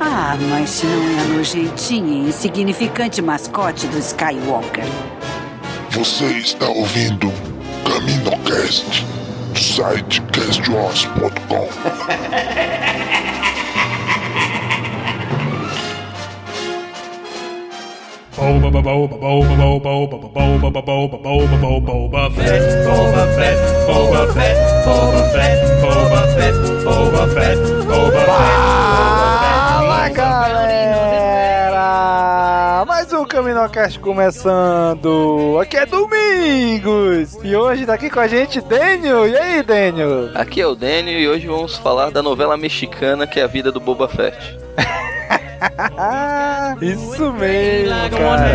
Ah, mas se não é a nojentinha e insignificante mascote do Skywalker. Você está ouvindo CaminoCast do site castwars.com. Boba boba boba boba boba boba boba boba boba boba fett boba fett boba fett boba fett boba fett boba fett boba Fala galera! Mais um CaminoCast começando! Aqui é Domingos! E hoje tá aqui com a gente Daniel! E aí, Daniel? Aqui é o Daniel e hoje vamos falar da novela mexicana que é a vida do Boba Fett. Isso mesmo, cara.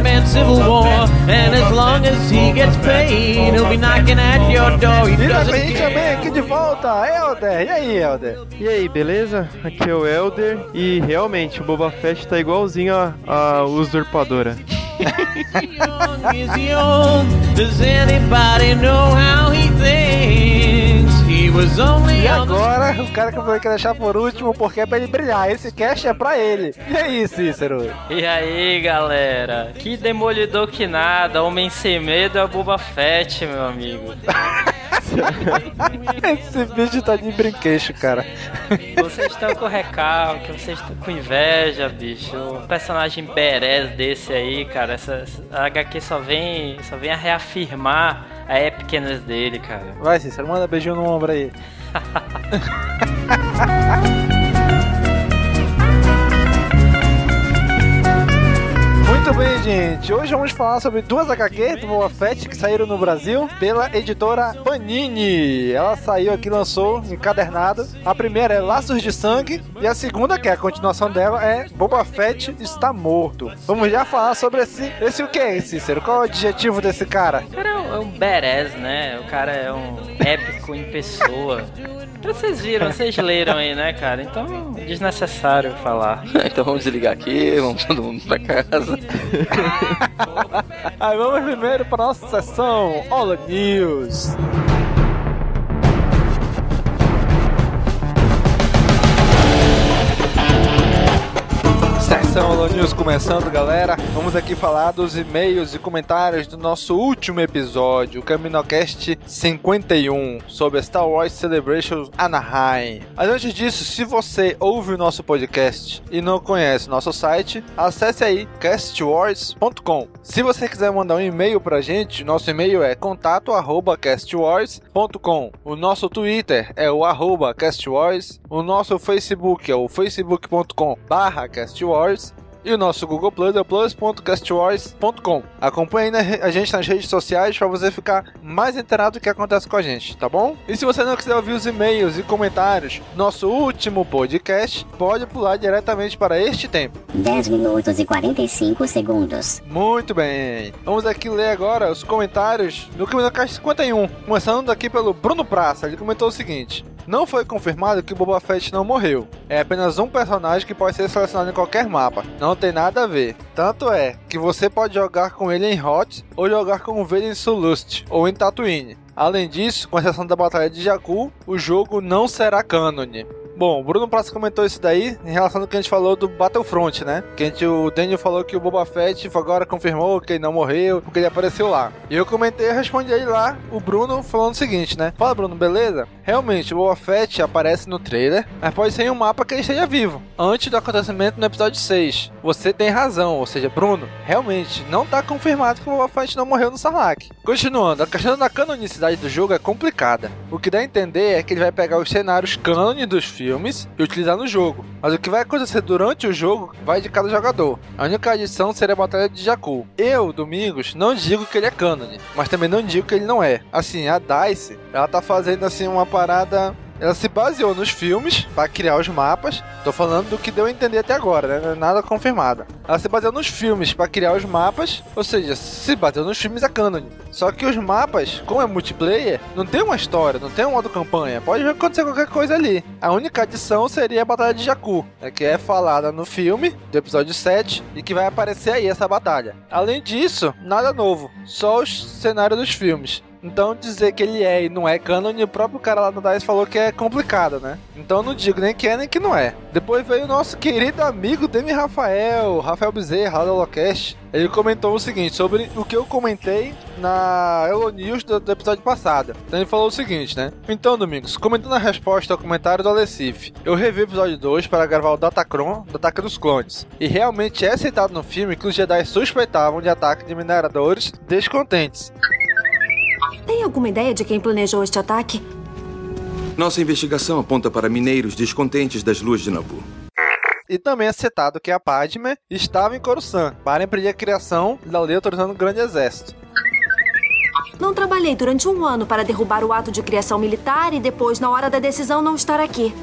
E também também aqui de volta, Elder. E aí, Elder? E aí, beleza? Aqui é o Elder e realmente o Boba Fett tá igualzinho a, a usurpadora. Does anybody know how he thinks? E agora, o cara que eu falei que ia deixar por último, porque é pra ele brilhar. Esse cast é pra ele. E aí, Cícero? E aí, galera? Que demolidor que nada, homem sem medo é o Boba Fett, meu amigo. Esse vídeo tá de brinquedo, cara. Vocês estão com recalque, vocês estão com inveja, bicho. Um personagem berés desse aí, cara, essa, essa HQ só vem, só vem a reafirmar a epicness dele, cara. Vai, Cícero, manda beijinho no ombro aí. Muito bem, gente. Hoje vamos falar sobre duas HQ do Boba Fett que saíram no Brasil pela editora Panini. Ela saiu aqui, lançou encadernado. A primeira é Laços de Sangue e a segunda, que é a continuação dela, é Boba Fett está morto. Vamos já falar sobre esse, esse o que, Cícero? Qual é o adjetivo desse cara? O cara é um, é um badass, né? O cara é um épico em pessoa. Vocês viram, vocês leram aí, né, cara? Então, desnecessário falar. então vamos desligar aqui, vamos todo mundo pra casa. Aí vamos primeiro para nossa sessão Hola News. Sessão Holo News começando, galera. Vamos aqui falar dos e-mails e comentários do nosso último episódio, o CaminoCast 51, sobre Star Wars Celebration Anaheim. Mas antes disso, se você ouve o nosso podcast e não conhece nosso site, acesse aí castwars.com. Se você quiser mandar um e-mail pra gente, nosso e-mail é contato@castwars.com. O nosso Twitter é o arroba castwars. O nosso Facebook é o facebook.com/castwars. E o nosso Google Plus é o plus.castwars.com. Acompanhe a gente nas redes sociais para você ficar mais inteirado do que acontece com a gente, tá bom? E se você não quiser ouvir os e-mails e comentários, nosso último podcast pode pular diretamente para este tempo. 10 minutos e 45 segundos. Muito bem. Vamos aqui ler agora os comentários do CaminoCast 51. Começando aqui pelo Bruno Praça. Ele comentou o seguinte. Não foi confirmado que o Boba Fett não morreu. É apenas um personagem que pode ser selecionado em qualquer mapa. Não tem nada a ver. Tanto é que você pode jogar com ele em Hot ou jogar com ele em Sulust ou em Tatooine. Além disso, com exceção da Batalha de Jakku, o jogo não será cânone. Bom, o Bruno Praça comentou isso daí em relação ao que a gente falou do Battlefront, né? Que a gente, o Daniel falou que o Boba Fett agora confirmou que ele não morreu, porque ele apareceu lá. E eu comentei e respondi aí lá, o Bruno falando o seguinte, né? Fala, Bruno, beleza? Realmente, o Boba Fett aparece no trailer, mas pode ser em um mapa que ele esteja vivo, antes do acontecimento no episódio 6. Você tem razão, ou seja, Bruno, realmente, não tá confirmado que o Boba Fett não morreu no Sarlacc. Continuando, a questão da canonicidade do jogo é complicada. O que dá a entender é que ele vai pegar os cenários cânone dos filmes e utilizar no jogo. Mas o que vai acontecer durante o jogo vai de cada jogador. A única adição seria a Batalha de Jakku. Eu, Domingos, não digo que ele é cânone, mas também não digo que ele não é. Assim, a DICE, ela tá fazendo assim uma parada ela se baseou nos filmes para criar os mapas. Tô falando do que deu a entender até agora, né? Nada confirmado. Ela se baseou nos filmes para criar os mapas, ou seja, se baseou nos filmes é canon. Só que os mapas, como é multiplayer, não tem uma história, não tem um modo campanha. Pode acontecer qualquer coisa ali. A única adição seria a Batalha de Jakku, né? que é falada no filme do episódio 7 e que vai aparecer aí essa batalha. Além disso, nada novo, só os cenários dos filmes. Então dizer que ele é e não é canon, o próprio cara lá do DICE falou que é complicado, né? Então não digo nem que é nem que não é. Depois veio o nosso querido amigo Demi Rafael, Rafael Bezerra, lá do Holocast. Ele comentou o seguinte sobre o que eu comentei na Elo News do, do, episódio passado. Então ele falou o seguinte, né? Então, Domingos, comentando a resposta ao comentário do Alessif, eu revi o episódio 2 para gravar o Datacron do Ataque dos Clones. E realmente é citado no filme que os Jedi suspeitavam de ataque de mineradores descontentes. Tem alguma ideia de quem planejou este ataque? Nossa investigação aponta para mineiros descontentes das luas de Nabu. E também é citado que a Padme estava em Coruscant para impedir a criação da lei autorizando um grande exército. Não trabalhei durante um ano para derrubar o ato de criação militar e depois, na hora da decisão, não estar aqui.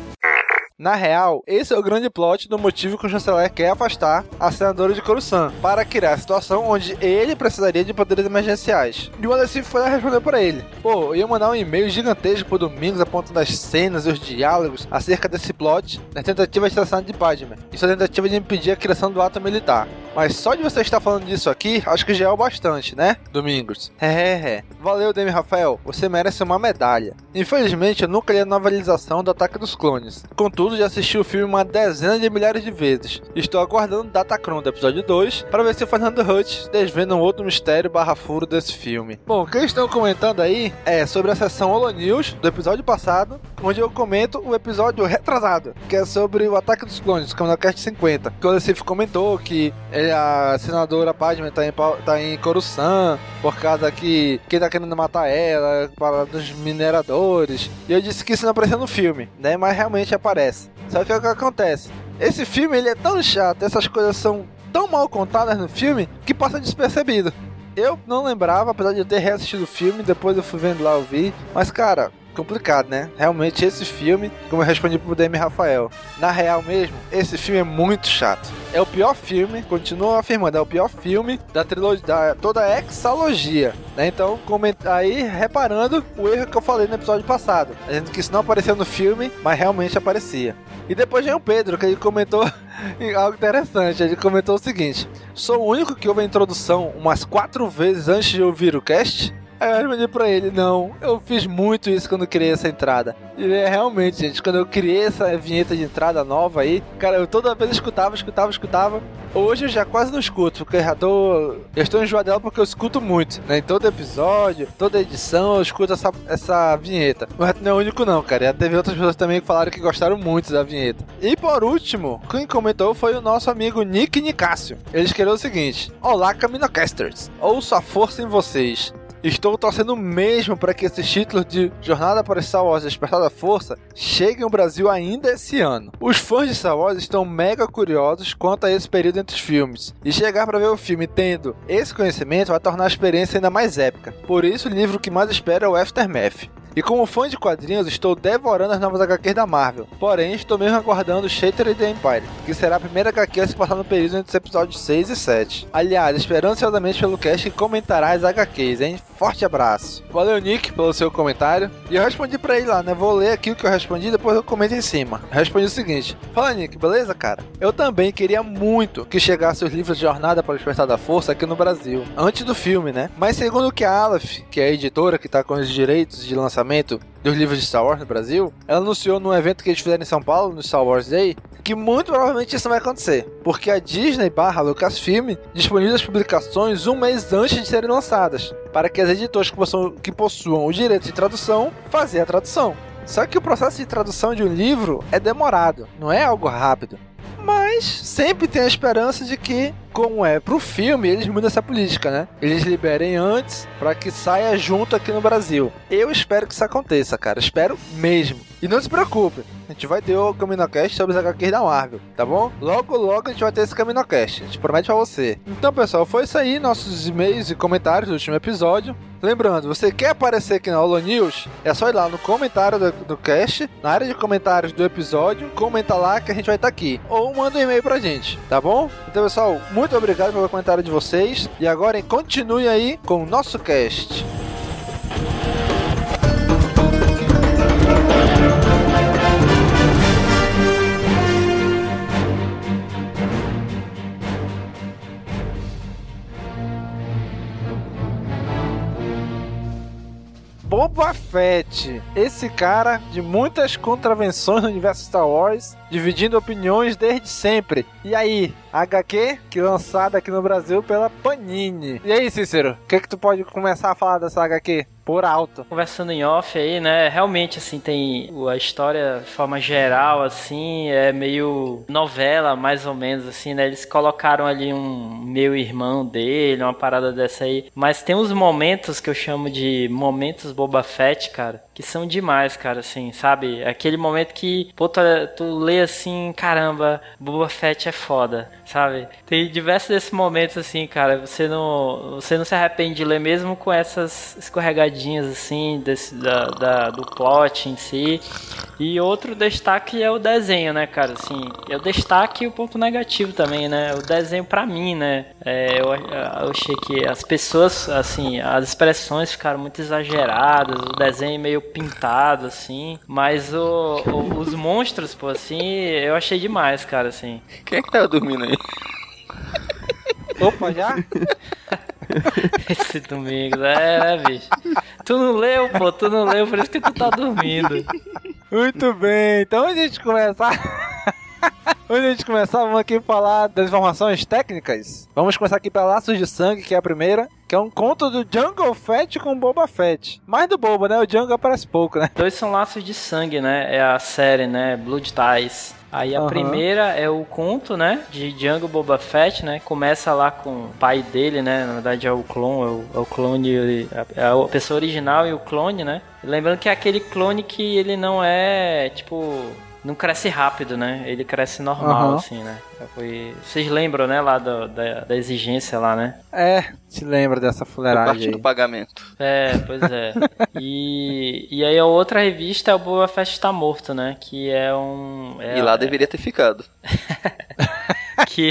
Na real, esse é o grande plot do motivo que o chanceler quer afastar a senadora de Coruscant, para criar a situação onde ele precisaria de poderes emergenciais. E o Alessio foi lá responder para ele. Pô, eu ia mandar um e-mail gigantesco pro Domingos apontando as cenas e os diálogos acerca desse plot na tentativa de assassinato de Padme. Isso é a tentativa de impedir a criação do ato militar. Mas só de você estar falando disso aqui, acho que já é o bastante, né, Domingos? É, é, é. Valeu, Demi Rafael. Você merece uma medalha. Infelizmente, eu nunca li a novelização do Ataque dos Clones. Contudo, já assisti o filme uma dezena de milhares de vezes. Estou aguardando o Datacron do episódio 2 para ver se o Fernando Hutch desvenda um outro mistério barra furo desse filme. Bom, o que estão comentando aí é sobre a sessão Holo News do episódio passado, onde eu comento o episódio retrasado, que é sobre o Ataque dos Clones, que é o Cast 50. Que o Alessif comentou que a senadora Padme tá em, tá em Coruscant por causa que quem tá querendo matar ela, para dos mineradores. E eu disse que isso não apareceu no filme, né? Mas realmente aparece. Só que o que acontece? Esse filme ele é tão chato, essas coisas são tão mal contadas no filme que passa despercebido. Eu não lembrava, apesar de eu ter reassistido o filme, depois eu fui vendo lá o vídeo. Mas, cara, complicado, né? Realmente esse filme, como eu respondi pro DM Rafael, na real mesmo, esse filme é muito chato. É o pior filme, continuo afirmando, é o pior filme da trilogia, da toda a exalogia, né? Então, aí reparando o erro que eu falei no episódio passado, dizendo que isso não apareceu no filme, mas realmente aparecia. E depois vem o Pedro, que ele comentou algo interessante. Ele comentou o seguinte: Sou o único que ouve a introdução umas quatro vezes antes de ouvir o cast. Aí eu respondi pra ele, não, eu fiz muito isso quando criei essa entrada. E é realmente, gente, quando eu criei essa vinheta de entrada nova aí, cara, eu toda vez escutava, escutava, escutava. Hoje eu já quase não escuto, porque eu já tô. Eu estou enjoado dela porque eu escuto muito, né? Em todo episódio, toda edição, eu escuto essa, essa vinheta. Mas não é o único, não, cara. Já teve outras pessoas também que falaram que gostaram muito da vinheta. E por último, quem comentou foi o nosso amigo Nick Nicásio. Ele escreveu o seguinte: Olá, Caminocasters. Ouço a força em vocês. Estou torcendo mesmo para que esses títulos de Jornada para Star Wars Despertar da Força cheguem ao Brasil ainda esse ano. Os fãs de Star Wars estão mega curiosos quanto a esse período entre os filmes, e chegar para ver o filme tendo esse conhecimento vai tornar a experiência ainda mais épica. Por isso, o livro que mais espero é o Aftermath. E como fã de quadrinhos, estou devorando as novas HQs da Marvel. Porém, estou mesmo aguardando Shattered the Empire, que será a primeira HQ a se passar no período entre os episódios 6 e 7. Aliás, esperando ansiosamente pelo cast que comentará as HQs, hein? Forte abraço. Valeu, Nick, pelo seu comentário. E eu respondi pra ele lá, né? Vou ler aqui o que eu respondi depois eu comento em cima. Eu respondi o seguinte: Fala, Nick, beleza, cara? Eu também queria muito que chegasse os livros de Jornada para o Despertar da Força aqui no Brasil, antes do filme, né? Mas segundo o que a Aleph, que é a editora que tá com os direitos de lançamento, lançamento dos livros de Star Wars no Brasil, ela anunciou num evento que eles fizeram em São Paulo, no Star Wars Day, que muito provavelmente isso vai acontecer, porque a Disney barra Lucasfilm disponibiliza as publicações um mês antes de serem lançadas, para que as editoras que possuam, que possuam o direito de tradução fazer a tradução. Só que o processo de tradução de um livro é demorado, não é algo rápido. Mas sempre tem a esperança de que, como é pro filme, eles mudam essa política, né? Eles liberem antes para que saia junto aqui no Brasil. Eu espero que isso aconteça, cara. Espero mesmo. E não se preocupe, a gente vai ter o CaminoCast sobre os HQs da Marvel, tá bom? Logo, logo a gente vai ter esse CaminoCast. A gente promete pra você. Então, pessoal, foi isso aí. Nossos e-mails e comentários do último episódio. Lembrando, você quer aparecer aqui na Holo News? É só ir lá no comentário do, do cast, na área de comentários do episódio, comenta lá que a gente vai estar aqui. Ou manda um e-mail pra gente, tá bom? Então, pessoal, muito obrigado pelo comentário de vocês. E agora continue aí com o nosso cast. Boba Fett, esse cara de muitas contravenções no universo Star Wars, dividindo opiniões desde sempre. E aí, HQ que lançada aqui no Brasil pela Panini. E aí, Cícero, o que que tu pode começar a falar dessa HQ? Por alto. Conversando em off aí, né? Realmente, assim, tem a história de forma geral, assim, é meio novela, mais ou menos, assim, né? Eles colocaram ali um meu irmão dele, uma parada dessa aí. Mas tem uns momentos que eu chamo de momentos Boba Fett, cara, que são demais, cara, assim, sabe? Aquele momento que, pô, tu, tu lê assim, caramba, Boba Fett é foda, sabe? Tem diversos desses momentos, assim, cara, você não, você não se arrepende de ler mesmo com essas escorregadinhas, assim, desse, da, da, do plot em si. E outro destaque é o desenho, né, cara, assim, é o destaque o ponto negativo também, né? O desenho pra mim, né? É, eu, eu achei que as pessoas, assim, as expressões ficaram muito exageradas, o desenho meio pintado, assim. Mas o, o, os monstros, pô, assim, eu achei demais, cara, assim. Quem é que tava dormindo aí? Opa, já? Esse domingo, é, né, bicho? Tu não leu, pô, tu não leu, por isso que tu tá dormindo. Muito bem, então a gente começar. Antes de a gente começar, vamos aqui falar das informações técnicas. Vamos começar aqui pela Laços de Sangue, que é a primeira, que é um conto do Jungle Fett com Boba Fett. Mais do Boba, né? O Jungle aparece pouco, né? Dois são Laços de Sangue, né? É a série, né? Blood Ties. Aí a Aham. primeira é o conto, né, de Django Boba Fett, né, começa lá com o pai dele, né, na verdade é o clone, é o, é o clone, é a pessoa original e o clone, né. Lembrando que é aquele clone que ele não é, tipo, não cresce rápido, né, ele cresce normal, Aham. assim, né. Foi... Vocês lembram, né, lá do- da, da exigência lá, né? É, se lembra dessa Parte fuleiragem do aí. pagamento. É, pois é. E, e aí a outra revista é o Boba Fett Tá Morto, né? Que é um. é- e lá é- deveria ter ficado. que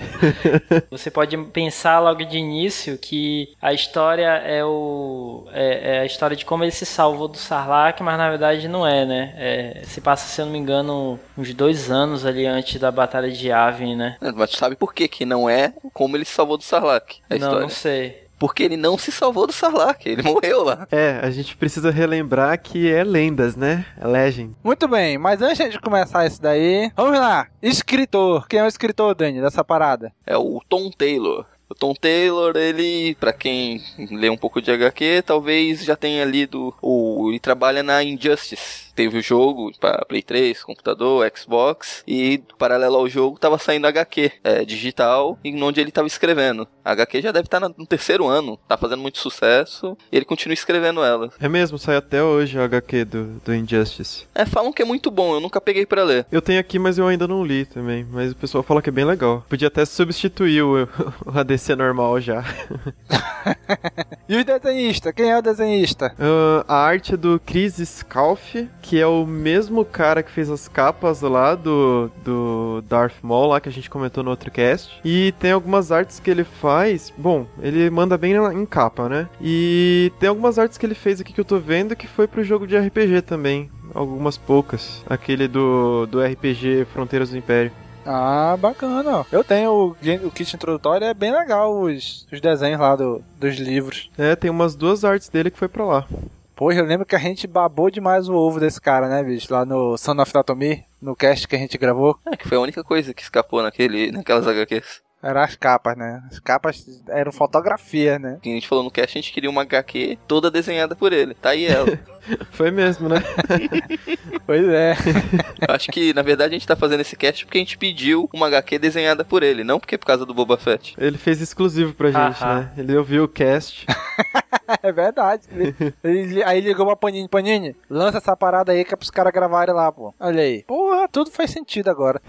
você pode pensar logo de início que a história é o é, é a história de como ele se salvou do Sarlacc, mas na verdade não é, né? É, se passa, se eu não me engano, uns dois anos ali antes da batalha de Yavin, né? Mas tu sabe por que que não é como ele se salvou do Sarlacc? Não, história. não sei. Porque ele não se salvou do Sarlacc, ele morreu lá. É, a gente precisa relembrar que é lendas, né? É legend. Muito bem, mas antes de começar isso daí, vamos lá. Escritor. Quem é o escritor, Dani, dessa parada? É o Tom Taylor. O Tom Taylor, ele, pra quem lê um pouco de HQ, talvez já tenha lido o ele trabalha na Injustice. Teve o jogo para Play 3, computador, Xbox e paralelo ao jogo tava saindo HQ é, digital em onde ele tava escrevendo. A HQ já deve estar no terceiro ano, tá fazendo muito sucesso e ele continua escrevendo ela. É mesmo, sai até hoje o HQ do, do Injustice. É, falam que é muito bom, eu nunca peguei pra ler. Eu tenho aqui, mas eu ainda não li também. Mas o pessoal fala que é bem legal. Podia até substituir o, o ADC normal já. E o desenhista? Quem é o desenhista? Ah, a arte é do Chris Scalf, que é o mesmo cara que fez as capas lá do, do Darth Maul, lá que a gente comentou no outro cast. E tem algumas artes que ele faz. Bom, ele manda bem na- em capa, né? E tem algumas artes que ele fez aqui que eu tô vendo que foi pro jogo de RPG também. Algumas poucas. Aquele do, do RPG Fronteiras do Império. Ah, bacana. ó. Eu tenho o, o kit introdutório, é bem legal os, os desenhos lá do, dos livros. É, tem umas duas artes dele que foi pra lá. Pô, eu lembro que a gente babou demais o ovo desse cara, né, bicho? Lá no Son of Datomi, no cast que a gente gravou. É, que foi a única coisa que escapou naquele, naquelas HQs. Eram as capas, né? As capas eram fotografia, né? A gente falou no cast, a gente queria uma HQ toda desenhada por ele. Tá aí ela. Foi mesmo, né? pois é. Eu acho que, na verdade, a gente tá fazendo esse cast porque a gente pediu uma HQ desenhada por ele, não porque por causa do Boba Fett. Ele fez exclusivo pra gente, Aham. né? Ele ouviu o cast. É verdade. Ele- ele- aí ligou pra Panini. Panini, lança essa parada aí que é pros caras gravarem lá, pô. Olha aí. Porra, tudo faz sentido agora.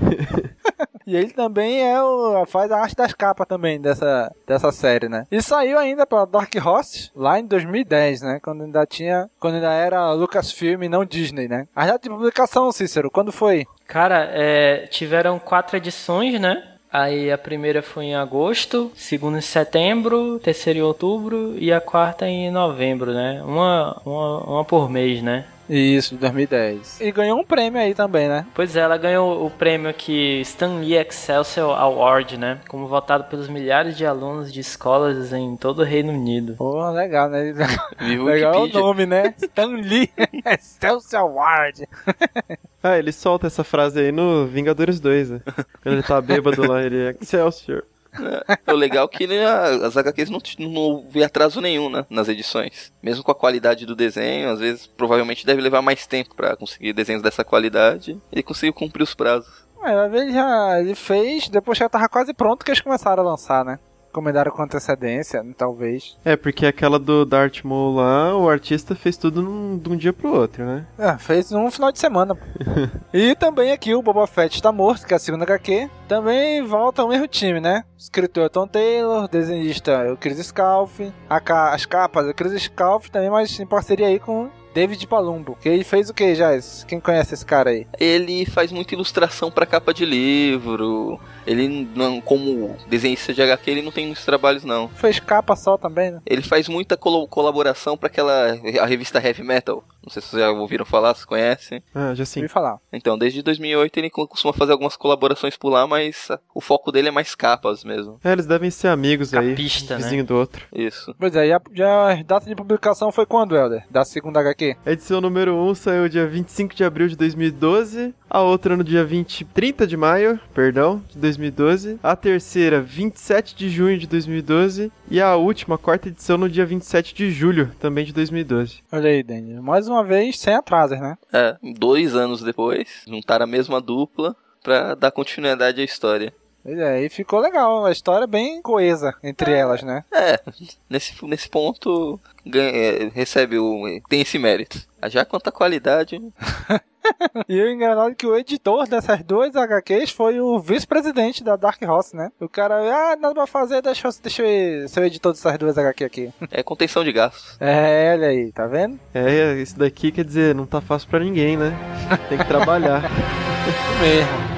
e ele também é o, faz a arte das capas também dessa, dessa série, né? E saiu ainda pela Dark Horse lá em 2010, né? Quando ainda tinha. Quando ainda era Lucasfilm e não Disney, né? A data de publicação, Cícero, quando foi? Cara, é, tiveram quatro edições, né? Aí a primeira foi em agosto, segunda em setembro, terceira em outubro e a quarta em novembro, né? Uma, uma, uma por mês, né? Isso, 2010. E ganhou um prêmio aí também, né? Pois é, ela ganhou o prêmio aqui Stan Lee Excelsior Award, né? Como votado pelos milhares de alunos de escolas em todo o Reino Unido. Pô, legal, né? Viu legal o nome, né? Stan Lee Excelsior Award. Ah, ele solta essa frase aí no Vingadores 2, né? Quando ele tá bêbado lá, ele é Excelsior. É, o legal é que né, as HQs não, não vê atraso nenhum né, nas edições. Mesmo com a qualidade do desenho, às vezes provavelmente deve levar mais tempo pra conseguir desenhos dessa qualidade. Ele conseguiu cumprir os prazos. É, ele já ele fez, depois já tava quase pronto que eles começaram a lançar, né? Comendaram com antecedência, talvez. É, porque aquela do Darth Maul lá, o artista fez tudo num, de um dia pro outro, né? É, fez num final de semana. e também aqui o Boba Fett está morto, que é a segunda HQ. Também volta o mesmo time, né? Escritor Tom Taylor, desenhista é o Chris Scalf, a ca- as capas é o Chris Scalf, também mas em parceria aí com David Palumbo. Que ele fez o que, Jais? Quem conhece esse cara aí? Ele faz muita ilustração pra capa de livro. Ele não, como desenhista de HQ, ele não tem muitos trabalhos não. Fez capa só também, né? Ele faz muita colo- colaboração pra aquela a revista Heavy Metal. Não sei se vocês já ouviram falar, se conhecem. Ah, já sim. Ouvi falar. Então, desde 2008 ele co- costuma fazer algumas colaborações por lá, mas o foco dele é mais capas mesmo. É, eles devem ser amigos Capista, aí, né? vizinho do outro. Isso. Pois é, e a, já a data de publicação foi quando, Helder? Da segunda HQ? A edição número 1 saiu dia 25 de abril de 2012, a outra no dia 20, 30 de maio, perdão, de 2012, a terceira 27 de junho de 2012 e a última, a quarta edição no dia 27 de julho, também de 2012. Olha aí, Daniel. Mais uma vez, sem atrasos, né? É, dois anos depois, juntaram a mesma dupla pra dar continuidade à história. Pois é, e ficou legal. A história é bem coesa entre elas, né? É, nesse, nesse ponto ganha- é, recebe o. tem esse mérito. Já quanto à qualidade, E o engraçado é que o editor dessas duas HQs foi o vice-presidente da Dark Horse, né? O cara, ah, nada pra fazer, deixa eu, deixa eu ser o editor dessas duas HQ aqui. é contenção de gastos. É, olha aí, tá vendo? É, isso daqui quer dizer, não tá fácil pra ninguém, né? Tem que trabalhar. Isso mesmo.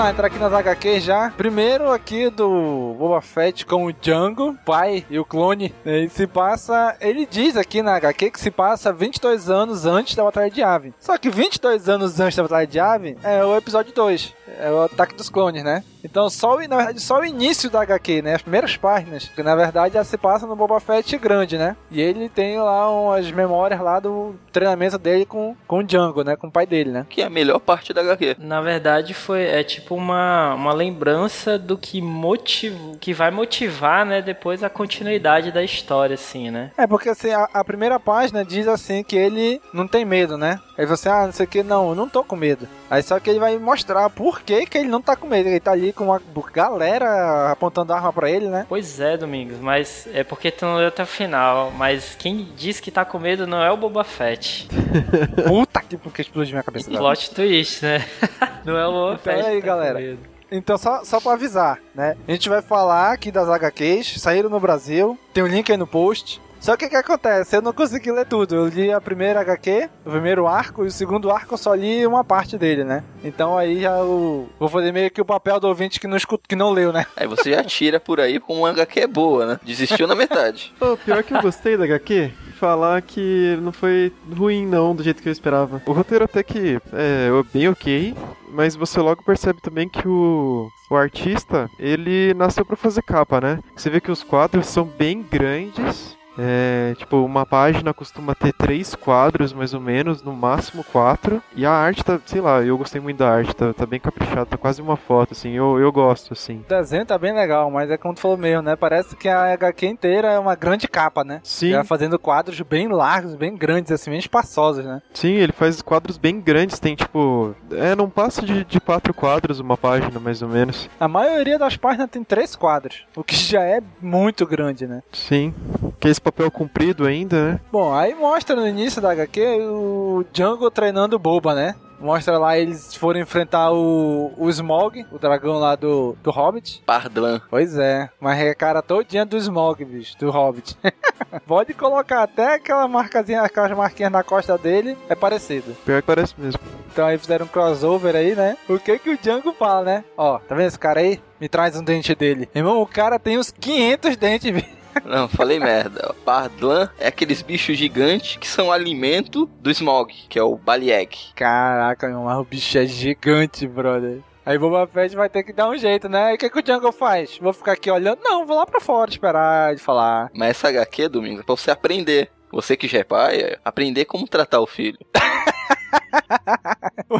Lá, entrar aqui nas HQ já. Primeiro aqui do Boba Fett com o Django, pai e o clone. Ele se passa. Ele diz aqui na HQ que se passa 22 anos antes da Batalha de Yavin. Só que 22 anos antes da Batalha de Yavin é o episódio 2. É o ataque dos clones, né? Então, só o, na verdade, só o início da HQ, né? As primeiras páginas. Que na verdade já se passa no Boba Fett grande, né? E ele tem lá umas memórias lá do treinamento dele com, com o Django, né? Com o pai dele, né? Que é a melhor parte da HQ. Na verdade, foi é tipo uma, uma lembrança do que motiva, que vai motivar, né, depois a continuidade da história, assim, né? É, porque assim, a, a primeira página diz assim que ele não tem medo, né? Aí você, ah, não sei o que, não, eu não tô com medo. Aí só que ele vai mostrar por que, que ele não tá com medo. Ele tá ali com uma galera apontando arma pra ele, né? Pois é, Domingos, mas é porque tu não leu até o final. Mas quem diz que tá com medo não é o Boba Fett. Puta que porque explodiu minha cabeça. agora. Plot twist, né? Não é o Boba Então Fett. é aí, tá galera. Então, só, só pra avisar, né? A gente vai falar aqui das HQs, saíram no Brasil, tem um link aí no post. Só que o que acontece? Eu não consegui ler tudo. Eu li a primeira HQ, o primeiro arco, e o segundo arco eu só li uma parte dele, né? Então aí já eu vou fazer meio que o papel do ouvinte que não, escuta, que não leu, né? Aí você já tira por aí como uma HQ boa, né? Desistiu na metade. Pô, pior que eu gostei da HQ. falar que não foi ruim, não, do jeito que eu esperava. O roteiro até que é bem ok, mas você logo percebe também que o, o artista, ele nasceu para fazer capa, né? Você vê que os quadros são bem grandes é, tipo, uma página costuma ter três quadros, mais ou menos, no máximo quatro. E a arte tá, sei lá, eu gostei muito da arte, tá, tá bem caprichado, tá quase uma foto, assim, eu, eu gosto, assim. O desenho tá bem legal, mas é como tu falou mesmo, né? Parece que a HQ inteira é uma grande capa, né? Sim. Já fazendo quadros bem largos, bem grandes, assim, bem espaçosos, né? Sim, ele faz quadros bem grandes, tem tipo. É, não passa de, de quatro quadros uma página, mais ou menos. A maioria das páginas tem três quadros, o que já é muito grande, né? Sim. Que é papel comprido ainda, né? Bom, aí mostra no início da HQ o Django treinando Boba, né? Mostra lá eles foram enfrentar o, o Smog, o dragão lá do, do Hobbit. Pardlan. Pois é, mas é cara todinha do Smog, bicho, do Hobbit. Pode colocar até aquela marcazinha, aquelas marquinhas na costa dele, é parecido. Pior que parece mesmo. Então aí fizeram um crossover aí, né? O que que o Django fala, né? Ó, tá vendo esse cara aí? Me traz um dente dele. Irmão, o cara tem uns 500 dentes, bicho. Não, falei merda. Pardlan é aqueles bichos gigantes que são alimento do Smog, que é o Balieg. Caraca, meu, mas o bicho é gigante, brother. Aí Boba Fett vai ter que dar um jeito, né? E o que, que o Jungle faz? Vou ficar aqui olhando? Não, vou lá pra fora esperar de falar. Mas essa HQ, Domingos, é pra você aprender. Você que já é pai, é aprender como tratar o filho.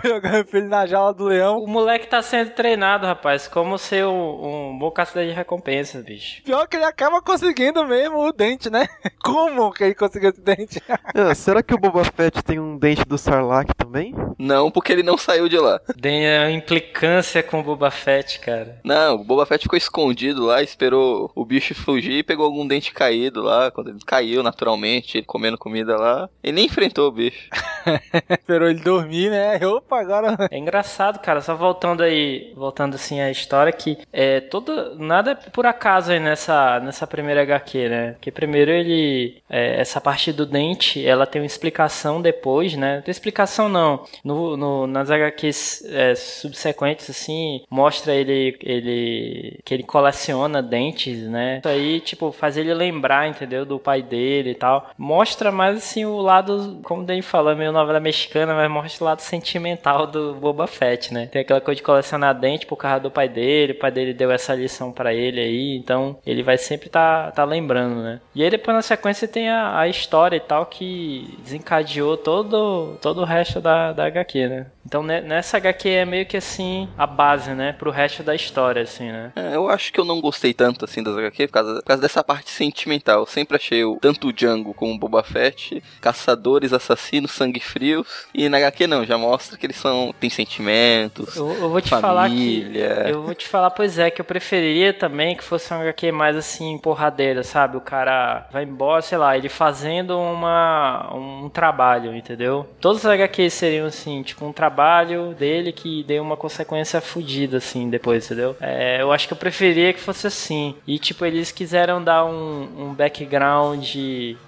Jogando filho na jaula do leão. O moleque tá sendo treinado, rapaz, como ser um, um bom caçador de recompensas, bicho. Pior que ele acaba conseguindo mesmo o dente, né? Como que ele conseguiu esse dente? Ah, será que o Boba Fett tem um dente do Sarlacc também? Não, porque ele não saiu de lá. Tem a implicância com o Boba Fett, cara. Não, o Boba Fett ficou escondido lá, esperou o bicho fugir e pegou algum dente caído lá. Quando ele caiu naturalmente, ele comendo comida lá. Ele nem enfrentou o bicho. Esperou ele dormir, né? Opa, agora. É engraçado, cara. Só voltando aí, voltando assim à história, que é toda. Nada é por acaso aí nessa, nessa primeira HQ, né? Que primeiro ele. É, essa parte do dente, ela tem uma explicação depois, né? Não tem explicação não. No, no, nas HQs é, subsequentes, assim, mostra ele, ele. que ele coleciona dentes, né? Isso aí, tipo, faz ele lembrar, entendeu? Do pai dele e tal. Mostra mais assim o lado, como o Dani falou, meio novela mexicana, mas mostra o lado sentimental do Boba Fett, né? Tem aquela coisa de colecionar dente por causa do pai dele, o pai dele deu essa lição para ele aí, então ele vai sempre tá, tá lembrando, né? E aí depois na sequência tem a, a história e tal que desencadeou todo, todo o resto da, da HQ, né? Então nessa HQ é meio que assim a base, né, pro resto da história, assim, né? É, eu acho que eu não gostei tanto assim das HQ por causa, por causa dessa parte sentimental. Eu sempre achei o, tanto o Django como o Boba Fett caçadores, assassinos, sangue frios. E na HQ não, já mostra que eles são têm sentimentos. Eu, eu vou te família. falar que eu vou te falar, pois é, que eu preferiria também que fosse uma HQ mais assim porradeira, sabe? O cara vai embora, sei lá, ele fazendo uma um trabalho, entendeu? Todas as HQs seriam assim, tipo um trabalho dele que deu uma consequência fodida assim depois, entendeu? É, eu acho que eu preferia que fosse assim. E tipo eles quiseram dar um, um background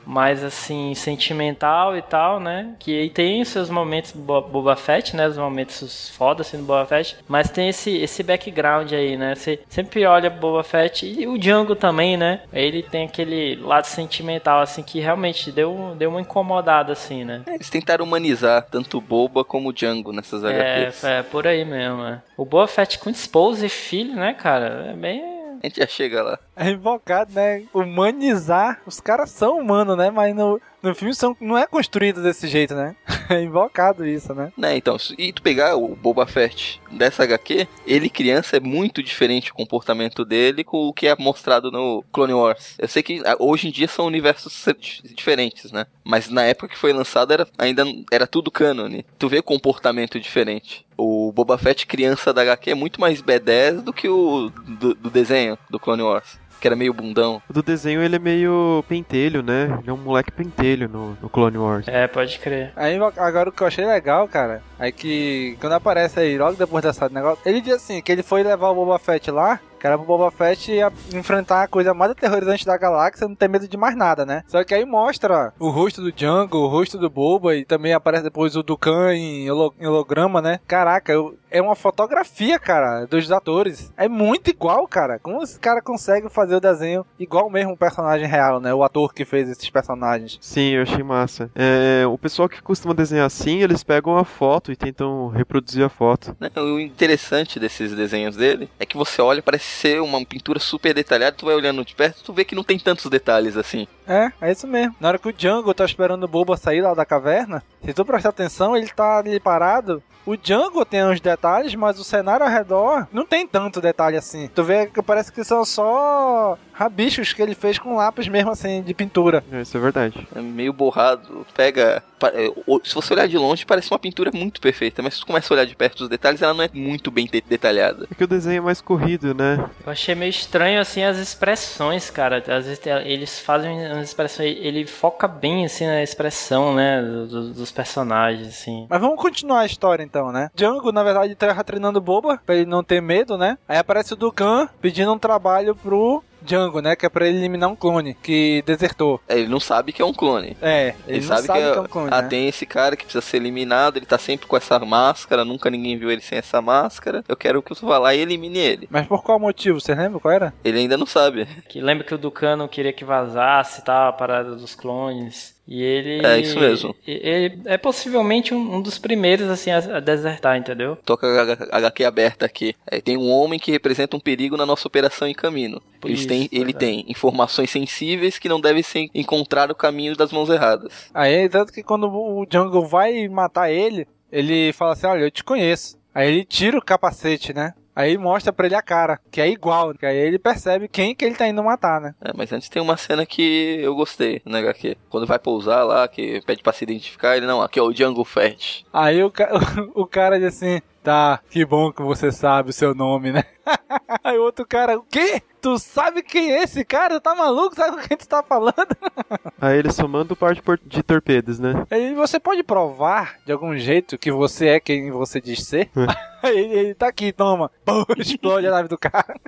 mais assim sentimental e tal, né? Que tem os seus momentos Boba Fett, né? Os momentos foda assim do Boba Fett, mas tem esse esse background aí, né? Você sempre olha Boba Fett e o Django também, né? Ele tem aquele lado sentimental assim que realmente deu deu uma incomodada assim, né? Eles tentaram humanizar tanto o Boba como o Django nessas HQs. É, é por aí mesmo. É. O Boba Fett com esposa e filho, né, cara? É bem a gente já chega lá. É invocado, né? Humanizar. Os caras são humanos, né? Mas no, no filme são, não é construído desse jeito, né? É invocado isso, né? Né, então, e tu pegar o Boba Fett dessa HQ, ele criança é muito diferente o comportamento dele com o que é mostrado no Clone Wars. Eu sei que hoje em dia são universos diferentes, né? Mas na época que foi lançado era, ainda era tudo cânone. Tu vê comportamento diferente. O Boba Fett criança da HQ é muito mais B10 do que o do, do desenho do Clone Wars que era meio bundão. O do desenho ele é meio pentelho, né? Ele é um moleque pentelho no, no Clone Wars. É, pode crer. Aí agora o que eu achei legal, cara, é que quando aparece aí, logo depois dessa negócio, ele diz assim, que ele foi levar o Boba Fett lá, Que era pro Boba Fett ia enfrentar a coisa mais aterrorizante da galáxia, não ter medo de mais nada, né? Só que aí mostra o rosto do Django, o rosto do Boba e também aparece depois o Dukan em holo- em holograma, né? Caraca, eu- é uma fotografia, cara, dos atores. É muito igual, cara. Como esse cara consegue fazer o desenho igual mesmo o personagem real, né? O ator que fez esses personagens. Sim, eu achei massa. É, o pessoal que costuma desenhar assim, eles pegam a foto e tentam reproduzir a foto. Né, O interessante desses desenhos dele é que você olha, parece ser uma pintura super detalhada, tu vai olhando de perto, tu vê que não tem tantos detalhes assim. É, é isso mesmo. Na hora que o Django tá esperando o Boba sair lá da caverna, se tu prestar atenção, ele tá ali parado. O Django tem uns detalhes, mas o cenário ao redor não tem tanto detalhe assim. Tu vê que parece que são só rabichos que ele fez com lápis mesmo assim, de pintura. Isso é verdade. É meio borrado, pega. é, Se você olhar de longe, parece uma pintura muito perfeita, mas se tu começa a olhar de perto os detalhes, ela não é muito bem de- detalhada. É que o desenho é mais corrido, né? Eu achei meio estranho, assim, as expressões, cara. Às vezes eles fazem umas expressões, ele foca bem, assim, na expressão, né, do- do- dos personagens, assim. Mas vamos continuar a história então, né? Django, na verdade, tá treinando Boba pra ele não ter medo, né? Aí aparece o Dukan pedindo um trabalho pro Django, né? Que é pra ele eliminar um clone que desertou. É, Ele não sabe que é um clone. É, ele, Ele, não sabe, que, é, um clone, ah, né? tem esse cara que precisa ser eliminado, ele tá sempre com essa máscara, nunca ninguém viu ele sem essa máscara. Eu quero que você vá lá e elimine ele. Mas por qual motivo? Você lembra qual era? Ele ainda não sabe. Que lembra que o Ducano queria que vazasse e tal, a parada dos clones. E ele. É, isso mesmo. Ele é possivelmente um, um dos primeiros, assim, a, a desertar, entendeu? Tô com a H- HQ aberta aqui. É, tem um homem que representa um perigo na nossa operação em caminho. Eles Isso, têm, ele verdade. tem informações sensíveis que não devem ser encontrar o caminho das mãos erradas. Aí, tanto que quando o Django vai matar ele, ele fala assim: Olha, eu te conheço. Aí ele tira o capacete, né? Aí mostra pra ele a cara, que é igual. Que aí ele percebe quem que ele tá indo matar, né? É, mas antes tem uma cena que eu gostei na HQ. Quando vai pousar lá, que pede pra se identificar, ele não, aqui é o Django Fett. Aí o, ca- o cara diz assim: Tá, que bom que você sabe o seu nome, né? Aí o outro cara: O quê? Tu sabe quem é esse cara? Tá maluco? Sabe com quem tu tá falando? Aí ele só manda o par de, torpedos, né? Aí você pode provar de algum jeito que você é quem você diz ser? Aí ele, ele tá aqui, toma. Explode a nave do cara.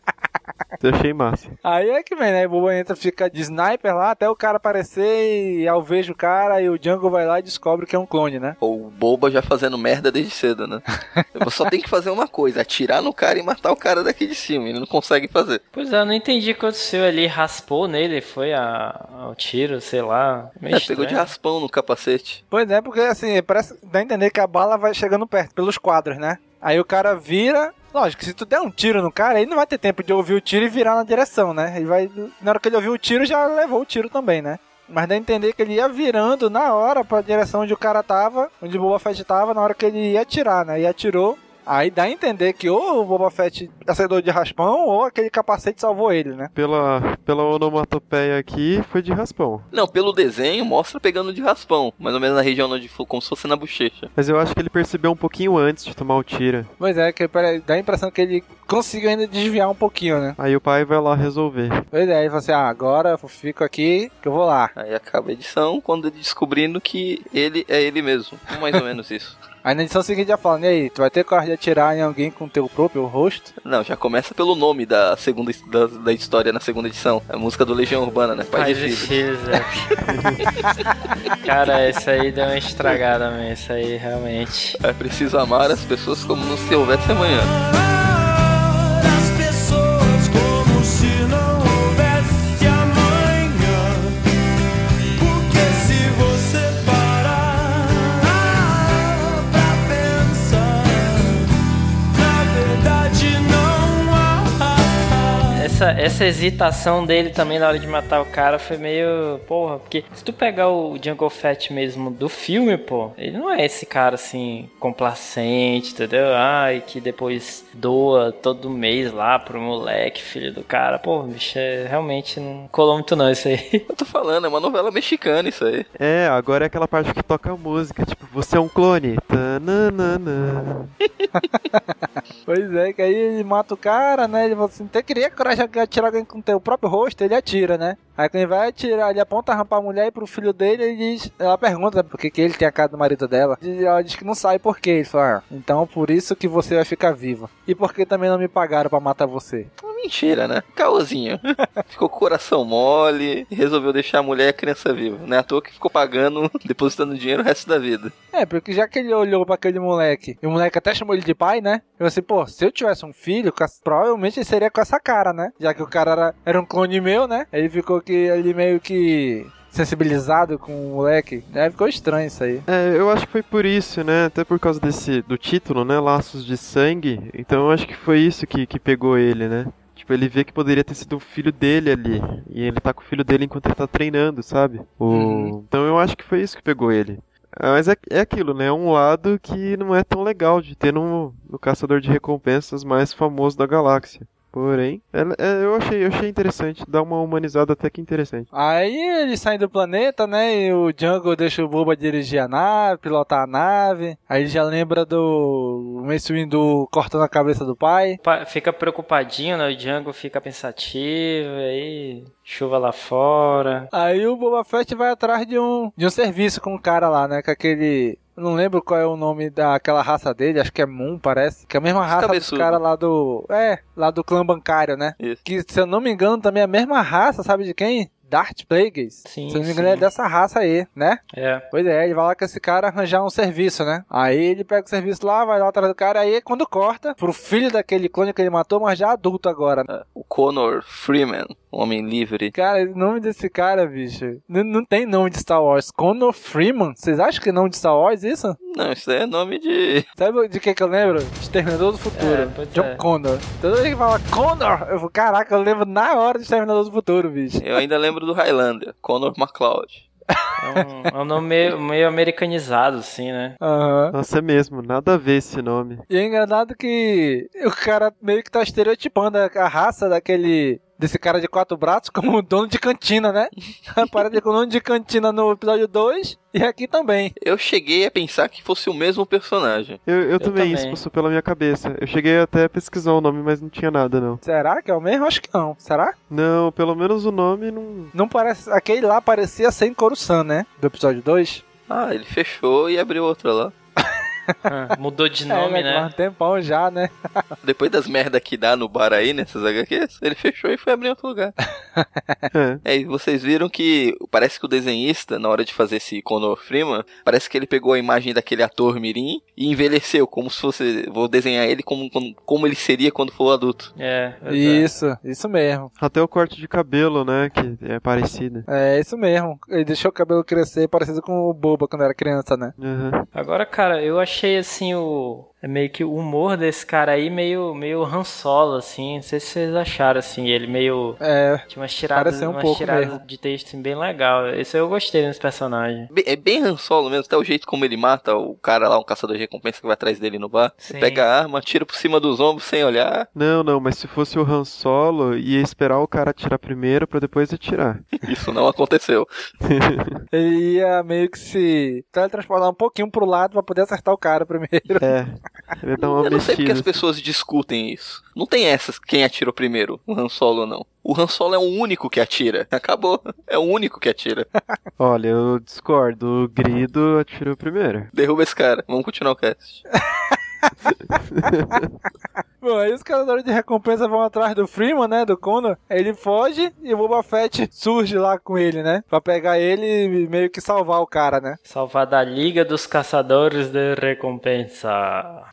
Eu achei massa. Aí é que vem, né? O Boba entra, fica de sniper lá até o cara aparecer e alveja o cara e o Django vai lá e descobre que é um clone, né? O Boba já fazendo merda desde cedo, né? Só tem que fazer uma coisa, atirar no cara e matar o cara daqui de cima. Ele não consegue fazer. Pois é, eu não entendi o que aconteceu ali. Raspou nele, foi a, ao tiro, sei lá. Meio É, pegou de estranho. raspão no capacete. Pois é, porque assim, parece dá a entender que a bala vai chegando perto, pelos quadros, né? Aí o cara vira. Lógico, se tu der um tiro no cara, ele não vai ter tempo de ouvir o tiro e virar na direção, né? Ele vai. Na hora que ele ouviu o tiro, já levou o tiro também, né? Mas dá a entender que ele ia virando na hora pra direção onde o cara tava, onde o Boba Fett tava, na hora que ele ia atirar, né? E atirou. Aí dá a entender que ou o Boba Fett acertou de raspão ou aquele capacete salvou ele, né? Pela, pela onomatopeia aqui, foi de raspão. Não, pelo desenho mostra pegando de raspão. Mais ou menos na região onde for, como se fosse na bochecha. Mas eu acho que ele percebeu um pouquinho antes de tomar o tiro. Pois é, que pera- dá a impressão que ele conseguiu ainda desviar um pouquinho, né? Aí o pai vai lá resolver. Pois é, ele falou assim: ah, agora eu fico aqui que eu vou lá. Aí acaba a edição quando ele descobrindo que ele é ele mesmo. Mais ou menos isso. Aí na edição seguinte já falando, e aí, tu vai ter coragem de atirar em alguém com teu próprio rosto? Não, já começa pelo nome da segunda da, da história na segunda edição. A música do Legião Urbana, né? Pais, Pais e e Filhos. filhos, é. Cara, isso aí deu uma estragada, man. Isso aí realmente. É preciso amar as pessoas como se houvesse amanhã. Essa, essa hesitação dele também na hora de matar o cara foi meio. Porra, porque se tu pegar o Django Fett mesmo do filme, pô, ele não é esse cara assim, complacente, entendeu? Ai, que depois doa todo mês lá pro moleque, filho do cara. Pô, bicho, é, realmente não colou muito não isso aí. Eu tô falando, é uma novela mexicana isso aí. É, agora é aquela parte que toca a música, tipo, você é um clone. Tananana. Pois é, que aí ele mata o cara, né? Ele fala assim, tem queria coragem de atirar alguém com teu próprio rosto, ele atira, né? Aí ele vai tirar, ele aponta a arma pra mulher e pro filho dele, ele diz, ela pergunta por que, que ele tem a cara do marido dela. E ela diz que não sabe por quê. Ele fala, ah, então por isso que você vai ficar viva. E por que também não me pagaram pra matar você? Mentira, né? Caôzinho. ficou com o coração mole e resolveu deixar a mulher e a criança viva. Não é à toa que ficou pagando, depositando dinheiro o resto da vida. É, porque já que ele olhou pra aquele moleque, e o moleque até chamou ele de pai, né? Eu assim, pô, se eu tivesse um filho, provavelmente ele seria com essa cara, né? Já que o cara era, era um clone meu, né? Ele ficou que ali meio que sensibilizado com o moleque. É, ficou estranho isso aí. É, eu acho que foi por isso, né? Até por causa desse do título, né? Laços de sangue. Então eu acho que foi isso que, que pegou ele, né? Tipo, ele vê que poderia ter sido o filho dele ali. E ele tá com o filho dele enquanto ele tá treinando, sabe? O... Uhum. Então eu acho que foi isso que pegou ele. Mas é, é aquilo, né? É um lado que não é tão legal de ter no, no caçador de recompensas mais famoso da galáxia. Porém, é, é, eu, achei, eu achei interessante, dá uma humanizada até que interessante. Aí eles saem do planeta, né? E o Jungle deixa o Boba dirigir a nave, pilotar a nave. Aí ele já lembra do Mace Windu cortando a cabeça do pai. Fica preocupadinho, né? O Jungle fica pensativo, aí chuva lá fora. Aí o Boba Fett vai atrás de um, de um serviço com o cara lá, né? Com aquele não lembro qual é o nome daquela raça dele, acho que é Moon, parece. Que é a mesma raça do cara lá do. É, lá do clã bancário, né? Isso. Que, se eu não me engano, também é a mesma raça, sabe de quem? Dart Plagueis. Sim, Se não me engano, é dessa raça aí, né? É. Pois é, ele vai lá com esse cara arranjar um serviço, né? Aí ele pega o serviço lá, vai lá atrás do cara, aí quando corta, pro filho daquele clone que ele matou, mas já adulto agora. Né? O Connor Freeman, homem livre. Cara, o nome desse cara, bicho, não, não tem nome de Star Wars. Connor Freeman? Vocês acham que é nome de Star Wars isso? Não, isso é nome de. Sabe de que que eu lembro? Exterminador do Futuro. É, John é. Connor. Toda vez que fala Connor, eu falo, caraca, eu lembro na hora de Exterminador do Futuro, bicho. Eu ainda lembro do Highlander, Connor McCloud. É um, é um nome meio, meio, americanizado, assim, né? Uhum. Nossa, é mesmo, nada a ver esse nome. E é engraçado que o cara meio que tá estereotipando a raça daquele desse cara de quatro braços como dono de cantina, né? Aparece com o dono de cantina no episódio 2 e aqui também. Eu cheguei a pensar que fosse o mesmo personagem. Eu, eu, eu também, também, isso passou pela minha cabeça. Eu cheguei até a pesquisar o nome, mas não tinha nada, não. Será que é o mesmo? Acho que não. Será? Não, pelo menos o nome não. Não parece. Aquele lá parecia sem Coruscant, né? Do episódio 2. Ah, ele fechou e abriu outro lá. Ah, mudou de nome, é, né? Um tempão já, né? Depois das merda que dá no bar aí, nessas HQs, ele fechou e foi abrir outro lugar. é, e vocês viram que parece que o desenhista, na hora de fazer esse Conor Freeman, parece que ele pegou a imagem daquele ator Mirim e envelheceu, como se fosse. Vou desenhar ele como, como, como ele seria quando for adulto. É, isso, isso mesmo. Até o corte de cabelo, né? Que é parecido. É, isso mesmo. Ele deixou o cabelo crescer parecido com o Boba quando era criança, né? Uhum. Agora, cara, eu achei achei assim o é meio que o humor desse cara aí meio meio Han Solo assim, não sei se vocês acharam assim, ele meio é, tinha umas tiradas, um umas tiradas de texto assim, bem legal. Esse eu gostei desse personagem. É bem Han Solo mesmo, até o jeito como ele mata o cara lá, um caçador de recompensa que vai atrás dele no bar. Pega a arma, tira por cima dos ombros sem olhar. Não, não, mas se fosse o Han Solo, ia esperar o cara atirar primeiro para depois atirar. Isso não aconteceu. ele ia meio que se teletransportar um pouquinho pro lado para poder acertar o cara primeiro. É. Ele dá uma Eu não sei porque as pessoas discutem isso. Não tem essas quem atirou primeiro, o Han Solo ou não. O Han Solo é o único que atira. Acabou. É o único que atira. Olha, eu discordo. O Grido atirou primeiro. Derruba esse cara. Vamos continuar o cast. Bom, aí os caçadores de recompensa vão atrás do Freeman, né? Do Connor. Ele foge e o Boba Fett surge lá com ele, né? Pra pegar ele e meio que salvar o cara, né? Salvar da Liga dos Caçadores de Recompensa.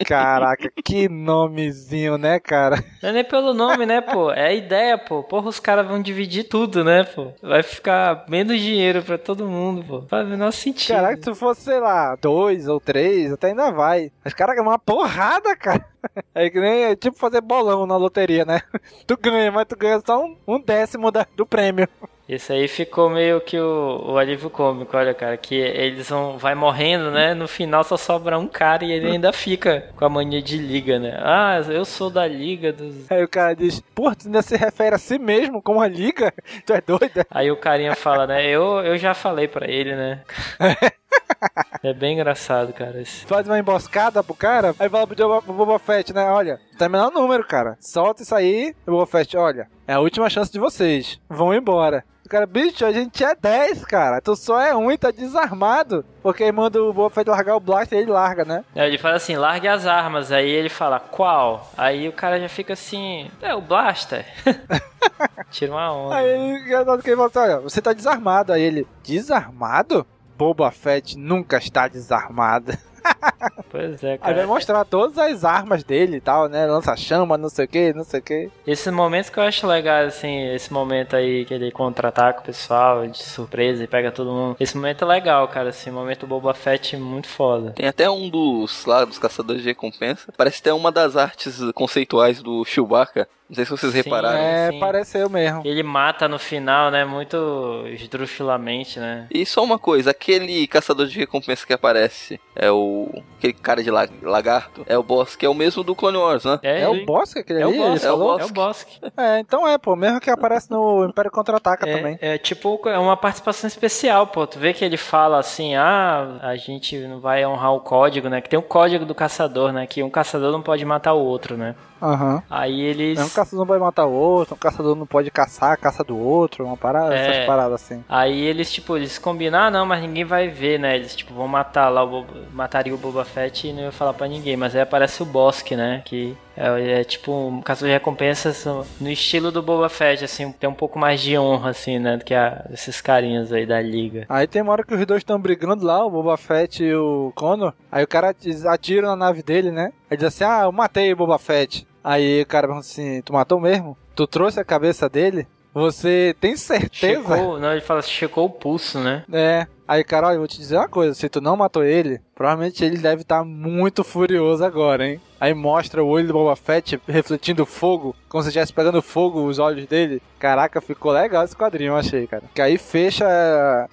Caraca, que nomezinho, né, cara? Não é nem pelo nome, né, pô? É a ideia, pô. Porra, os caras vão dividir tudo, né, pô? Vai ficar menos dinheiro pra todo mundo, pô. Faz o menor sentido. Caraca, se fosse, sei lá, dois ou três, até ainda vai. Mas, caraca, é uma porrada, cara. É que nem é tipo fazer bolão na loteria, né? Tu ganha, mas tu ganha só um, um décimo da, do prêmio. Isso aí ficou meio que o, o alívio cômico, olha, cara, que eles vão vai morrendo, né? No final só sobra um cara e ele ainda fica com a mania de liga, né? Ah, eu sou da liga dos. Aí o cara diz, pô, tu ainda se refere a si mesmo como a liga? Tu é doida? Aí o carinha fala, né? Eu, eu já falei para ele, né? É bem engraçado, cara. Esse. Faz uma emboscada pro cara, aí fala pro Boba Fett, né? Olha, terminar o número, cara. Solta isso aí. O Boba Fett, olha, é a última chance de vocês. Vão embora. cara, bicho, a gente é 10, cara. Tu só é um e tá desarmado. Porque aí manda o Boba Fett largar o blaster e ele larga, né? Aí ele fala assim, largue as armas. Aí ele fala, qual? Aí o cara já fica assim, é o blaster. Tira uma onda. Aí ele, ele fala assim, olha, você tá desarmado. Aí ele, desarmado? Boba Fett nunca está desarmado. Pois é, Aí cara. vai mostrar todas as armas dele e tal, né? Lança-chama, não sei o que, não sei o que. Esses momentos que eu acho legal, assim, esse momento aí que ele contra-ataca o pessoal de surpresa e pega todo mundo. Esse momento é legal, cara, assim, momento Boba Fett muito foda. Tem até um dos lá, dos caçadores de recompensa. Parece até uma das artes conceituais do Chewbacca. Não sei se vocês repararam. É, sim. pareceu mesmo. Ele mata no final, né, muito esdrúxulamente, né. E só uma coisa, aquele caçador de recompensa que aparece, é o. aquele cara de la- lagarto, é o boss, que é o mesmo do Clone Wars, né? É, o Bosque aquele É o ali? Bosque, ele falou? é o Bosque. É, então é, pô. Mesmo que aparece no Império Contra-Ataca também. É tipo, é uma participação especial, pô. Tu vê que ele fala assim, ah, a gente não vai honrar o código, né? Que tem o código do caçador, né? Que um caçador não pode matar o outro, né? Aham. Aí eles... Um caçador não pode matar o outro, um caçador não pode caçar caça do outro, uma parada, É. essas paradas assim. Aí eles, tipo, eles combinam, ah, não, mas ninguém vai ver, né? Eles, tipo, vão matar lá, o Boba, mataria o Boba Fett e não ia falar pra ninguém. Mas aí aparece o Bosque, né? Que é, é tipo um caçador de recompensas no estilo do Boba Fett, assim, tem um pouco mais de honra, assim, né? Do que a, esses carinhas aí da liga. Aí tem uma hora que os dois estão brigando lá, o Boba Fett e o Connor. Aí o cara atira na nave dele, né? Aí diz assim: Ah, eu matei o Boba Fett. Aí o cara pergunta assim: Tu matou mesmo? Tu trouxe a cabeça dele? Você tem certeza? Checou, não, ele fala, checou o pulso, né? É. Aí, cara, olha, eu vou te dizer uma coisa: se tu não matou ele, provavelmente ele deve estar muito furioso agora, hein? Aí mostra o olho do Boba Fett refletindo fogo, como se estivesse pegando fogo os olhos dele. Caraca, ficou legal esse quadrinho, eu achei, cara. Que aí fecha,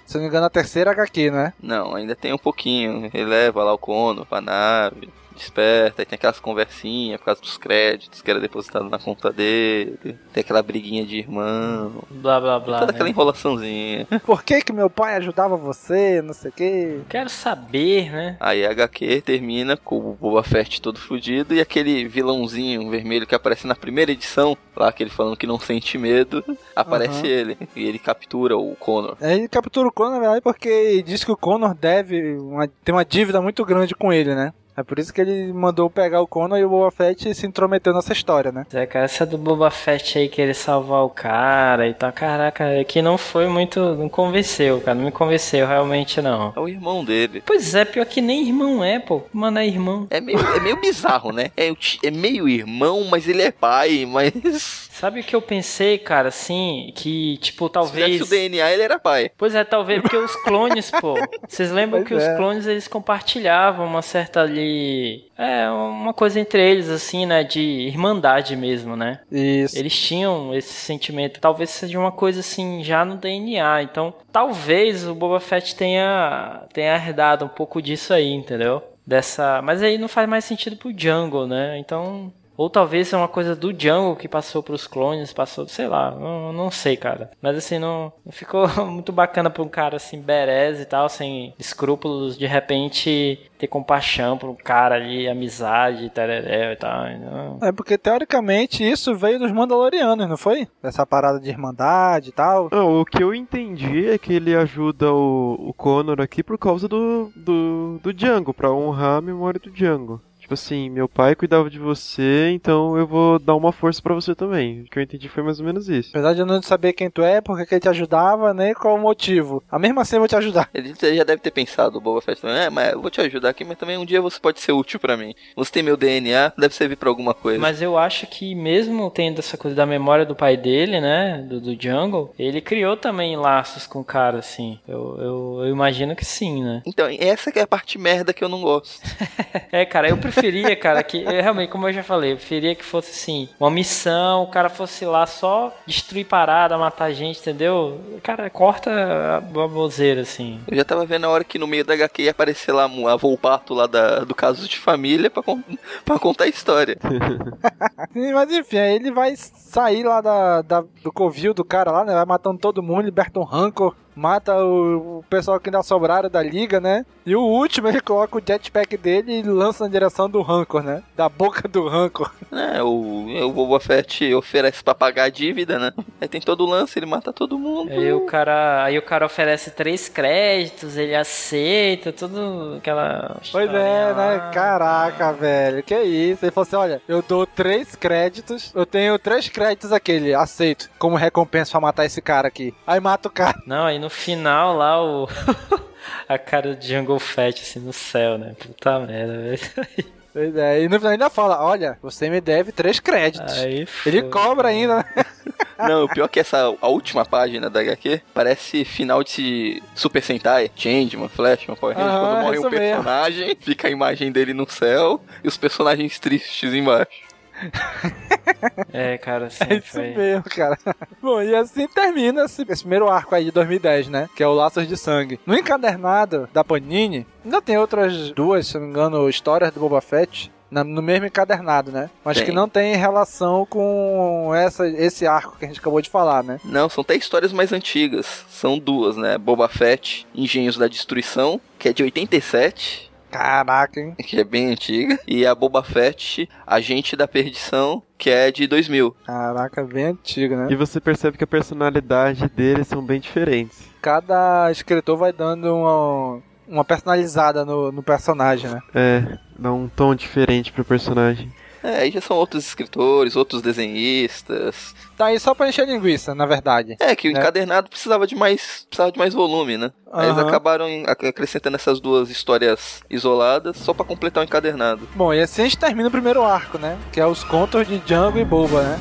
se não me engano, a terceira HQ, né? Não, ainda tem um pouquinho. Ele leva lá o Cono pra nave, desperta, aí tem aquelas conversinhas por causa dos créditos que era depositado na conta dele. Tem aquela briguinha de irmão. Blá blá blá. Toda né? aquela enrolaçãozinha. Por que que meu pai ajudava você, não sei o quê? Quero saber, né? Aí a HQ termina com o Boba Fett todo fudido e aquele vilãozinho vermelho que aparece na primeira edição, lá aquele falando que não sente medo, aparece Aham. ele. E ele captura o Connor. Aí ele captura o Connor, na verdade, porque diz que o Connor deve, uma, tem uma dívida muito grande com ele, né? É por isso que ele mandou pegar o Connor e o Boba Fett se intrometeu nessa história, né? Zé, cara, essa do Boba Fett aí querer salvar o cara e tal, caraca, é que não foi muito. Não convenceu, cara, não me convenceu realmente não. É o irmão dele. Pois é, pior que nem irmão é, pô. Mano, é irmão. É meio, é meio bizarro, né? É, é meio irmão, mas ele é pai, mas. Sabe o que eu pensei, cara, assim, que, tipo, Se talvez. tivesse o DNA, ele era pai. Pois é, talvez porque os clones, pô. Vocês lembram Pois que é. os clones eles compartilhavam uma certa ali. É, uma coisa entre eles, assim, né? De irmandade mesmo, né? Isso. Eles tinham esse sentimento. Talvez seja uma coisa assim, já no DNA. Então, talvez o Boba Fett tenha, tenha herdado um pouco disso aí, entendeu? Dessa. Mas aí não faz mais sentido pro Jungle, né? Então. Ou talvez é uma coisa do Jungle que passou pros clones, passou, sei lá, não, não sei, cara. Mas assim, não, não ficou muito bacana pra um cara assim, berez e tal, sem escrúpulos, de repente ter compaixão por um cara ali, amizade, tereré e tal. Não. É porque, teoricamente, isso veio dos Mandalorianos, não foi? Essa parada de irmandade e tal. Não, o que eu entendi é que ele ajuda o, o Connor aqui por causa do, do, do Django, pra honrar a memória do Django. Tipo assim, meu pai cuidava de você, então eu vou dar uma força pra você também. O que eu entendi foi mais ou menos isso. Apesar de eu não saber quem tu é, porque que ele te ajudava, nem qual o motivo. A mesma assim eu vou te ajudar. Ele já deve ter pensado, o Boba Fett também, é, mas eu vou te ajudar aqui, mas também um dia você pode ser útil pra mim. Você tem meu DNA, deve servir pra alguma coisa. Mas eu acho que mesmo tendo essa coisa da memória do pai dele, né, do, do Jungle, ele criou também laços com o cara, assim. Eu, eu, eu imagino que sim, né? Então, essa que é a parte merda que eu não gosto. É, cara, eu preferia, cara, que eu, realmente, como eu já falei, eu preferia que fosse assim, uma missão, o cara fosse lá só destruir parada, matar gente, entendeu? Cara, corta a baboseira, assim. Eu já tava vendo a hora que no meio da HQ ia aparecer lá a Volpato lá da, do caso de família pra, con- pra contar a história. Sim, Mas enfim, aí ele vai sair lá da, da- do covil do cara lá, né? Vai matando todo mundo, liberta um rancor, mata o, o pessoal que ainda sobraram da liga, né? E o último ele coloca o jetpack dele e lança na direção do Rancor, né? Da boca do Rancor. É, o, o Boba Fett oferece pra pagar a dívida, né? Aí tem todo o lance, ele mata todo mundo. Aí o cara, aí o cara oferece três créditos, ele aceita, tudo aquela. Pois é, né? Caraca, velho. Que isso? Ele falou assim: olha, eu dou três créditos, eu tenho três créditos aquele, aceito, como recompensa pra matar esse cara aqui. Aí mata o cara. Não, aí no final lá o. a cara do Jungle Fett assim no céu, né? Puta merda, velho. Pois é, e no final ainda fala: olha, você me deve três créditos. Aí, Ele cobra ainda, né? Não, o pior é que essa a última página da HQ parece final de Super Sentai, Changeman, Flashman, Power Rangers, Aham, quando morre isso um personagem, fica a imagem dele no céu e os personagens tristes embaixo. É, cara, sim, É isso foi. mesmo, cara. Bom, e assim termina esse, esse primeiro arco aí de 2010, né? Que é o Laços de Sangue. No encadernado da Panini, ainda tem outras duas, se não me engano, histórias do Boba Fett. na- no mesmo encadernado, né? Mas Tem. que não tem relação com essa, esse arco que a gente acabou de falar, né? Não, são até histórias mais antigas. São duas, né? Boba Fett, Engenhos da Destruição, que é de 87. Caraca, hein? Que é bem antiga. E a Boba Fett, Agente da Perdição, que é de 2000. Caraca, bem antigo, né? E você percebe que a personalidade deles são bem diferentes. Cada escritor vai dando uma, uma personalizada no, no personagem, né? É, dá um tom diferente pro personagem. É, aí já são outros escritores, outros desenhistas. Tá aí só pra encher linguiça, na verdade. É, que o né? encadernado precisava de mais, precisava de mais volume, né? Aí eles acabaram ac- acrescentando essas duas histórias isoladas só pra completar o encadernado. Bom, e assim a gente termina o primeiro arco, né? Que é os contos de Django e Boba, né?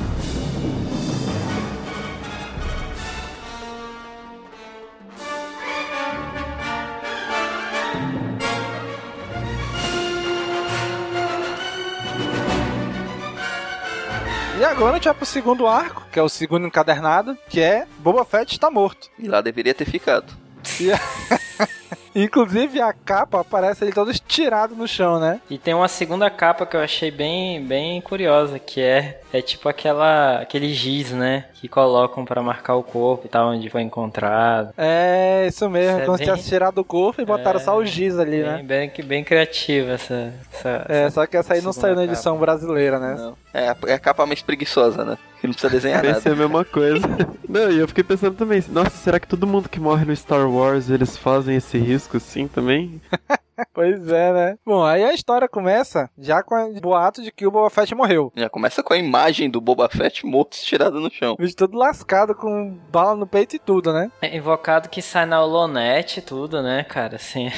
E agora a gente vai pro segundo arco, que é o segundo encadernado, que é Boba Fett está morto. E lá deveria ter ficado. E a- Inclusive a capa aparece ele todo estirado no chão, né? E tem uma segunda capa que eu achei bem, bem curiosa, que é, é tipo aquela aquele giz, né, que colocam pra marcar o corpo e tal onde foi encontrado. É, isso mesmo, Isso é como se bem- tivesse tirado o corpo e botaram É, só o giz ali, Bem, né? bem, bem criativa essa, essa, É, essa só que essa aí não saiu na capa. edição brasileira, né? Não. É, a- é a capa mais preguiçosa, né? Que não precisa desenhar Pensei nada. a mesma coisa. Não, e eu fiquei pensando também, nossa, será que todo mundo que morre no Star Wars eles fazem esse risco assim também? Pois é, né? Bom, aí a história começa já com o boato de que o Boba Fett morreu. Já começa com a imagem do Boba Fett morto estirado no chão. Bicho todo lascado com bala no peito e tudo, né? É invocado que sai na Holonet e tudo, né, cara? Assim,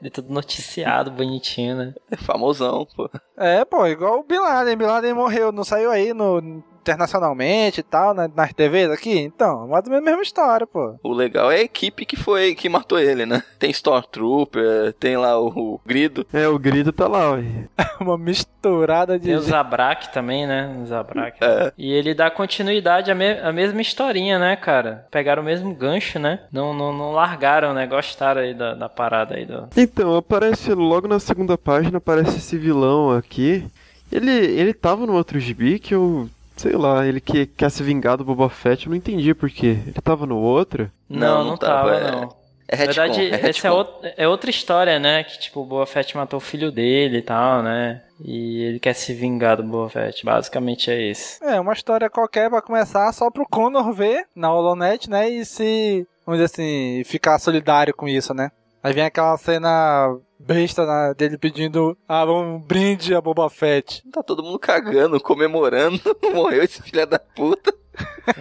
de tudo noticiado, bonitinho, né? É famosão, pô. É, pô, igual o Bin Laden. Bin Laden morreu, não saiu aí no internacionalmente e tal, né, nas TVs aqui? Então, mais ou menos a mesma história, pô. O legal é a equipe que foi que matou ele, né? Tem Stormtrooper, tem lá o, o Grido. É, o grito tá lá, ué. Uma misturada de. Tem o Zabrak também, né? O Zabrak. É. E ele dá continuidade à, me- à mesma historinha, né, cara? Pegaram o mesmo gancho, né? Não, não, não largaram, né? Gostaram aí da, da parada aí do. Então, aparece logo na segunda página, aparece esse vilão aqui. Ele, ele tava no outro gibi que eu. Sei lá, ele que quer se vingar do Boba Fett, eu não entendi por quê. Ele tava no outro? Não, não, tava, é- não. É Na verdade, é essa é, é outra história, né? Que tipo, o Boba Fett matou o filho dele e tal, né? E ele quer se vingar do Boba Fett. Basicamente é isso. É, uma história qualquer pra começar, só pro Connor ver na Holonet, né? E se, vamos dizer assim, ficar solidário com isso, né? Aí vem aquela cena besta né, dele pedindo ah, um brinde a Boba Fett. Tá todo mundo cagando, comemorando. Morreu esse filho da puta.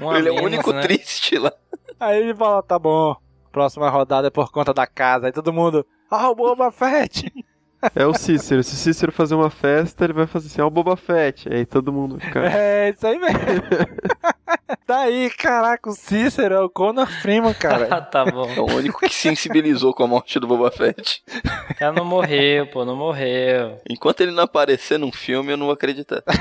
Um ele é o único né? triste lá. Aí ele fala, tá bom, próxima rodada é por conta da casa. Aí todo mundo, ah, o Boba Fett! É o Cícero. Se o Cícero fazer uma festa, ele vai fazer assim, ó, o Boba Fett. Aí todo mundo fica. É, isso aí mesmo. tá aí, caraca, o Cícero é o Connor Freeman, cara. tá bom. É o único que se sensibilizou com a morte do Boba Fett. Cara não morreu, pô, não morreu. Enquanto ele não aparecer num filme, eu não vou acreditar.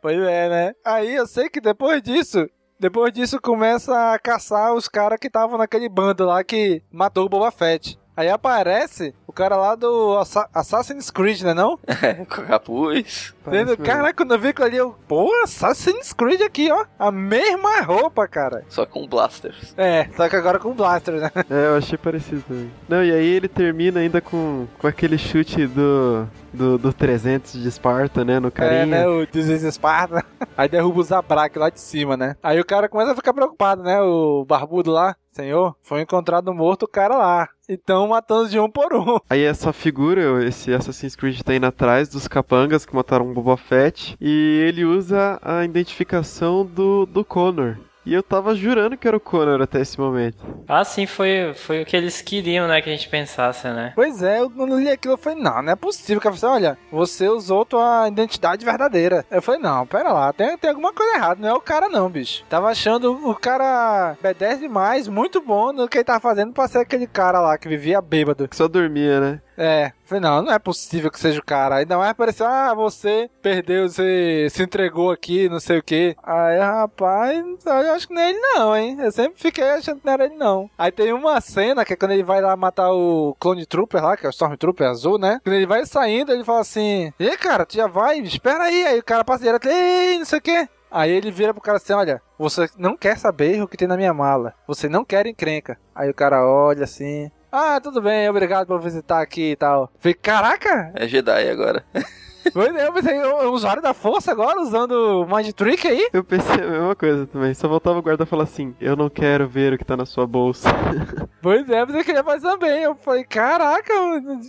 Pois é, né? Aí eu sei que depois disso, depois disso começa a caçar os caras que estavam naquele bando lá que matou o Boba Fett. Aí aparece o cara lá do Assa- Assassin's Creed, né não? É, com capuz. Caraca, quando eu vi aquilo ali, eu... Pô, Assassin's Creed aqui, ó. A mesma roupa, cara. Só com blasters. É, só que agora com blaster, né? É, eu achei parecido também. Não, e aí ele termina ainda com, com aquele chute do, do, do 300 de Esparta, né, no carinha. É, né? O Disease Esparta. Aí derruba o Zabrak lá de cima, né? Aí o cara começa a ficar preocupado, né? O barbudo lá. Senhor, foi encontrado morto o cara lá. Então matando de um por um. Aí essa figura, esse Assassin's Creed tá indo atrás dos capangas que mataram o Boba Fett. E ele usa a identificação do, do Connor. E eu tava jurando que era o Connor até esse momento. Ah, sim, foi, foi o que eles queriam, né, que a gente pensasse, né? Pois é, eu quando li aquilo, eu falei, não, não é possível. O cara falou assim, olha, você usou tua identidade verdadeira. Eu falei, não, pera lá, tem, tem alguma coisa errada, não é o cara não, bicho. Tava achando o cara B10 demais, muito bom no que ele tava fazendo pra ser aquele cara lá que vivia bêbado. Que só dormia, né? É, falei, não, não é possível que seja o cara. Ainda mais apareceu, ah, você perdeu, você se entregou aqui, não sei o que. Aí, rapaz, eu acho que não é ele não, hein? Eu sempre fiquei achando que não era ele não. Aí tem uma cena que é quando ele vai lá matar o Clone Trooper lá, que é o Stormtrooper azul, né? Quando ele vai saindo, ele fala assim, e cara, tu já vai? Espera aí. Aí o cara passa direto, ei, não sei o que. Aí ele vira pro cara assim, olha, você não quer saber o que tem na minha mala. Você não quer encrenca. Aí o cara olha assim, ah, tudo bem, obrigado por visitar aqui e tal. Falei, caraca! É Jedi agora. Pois é, eu pensei, é um usuário da força agora usando Mind Trick aí? Eu pensei a mesma coisa também. Só voltava o guarda e falava assim: Eu não quero ver o que tá na sua bolsa. Pois é, mas eu queria fazer também. Eu falei, caraca,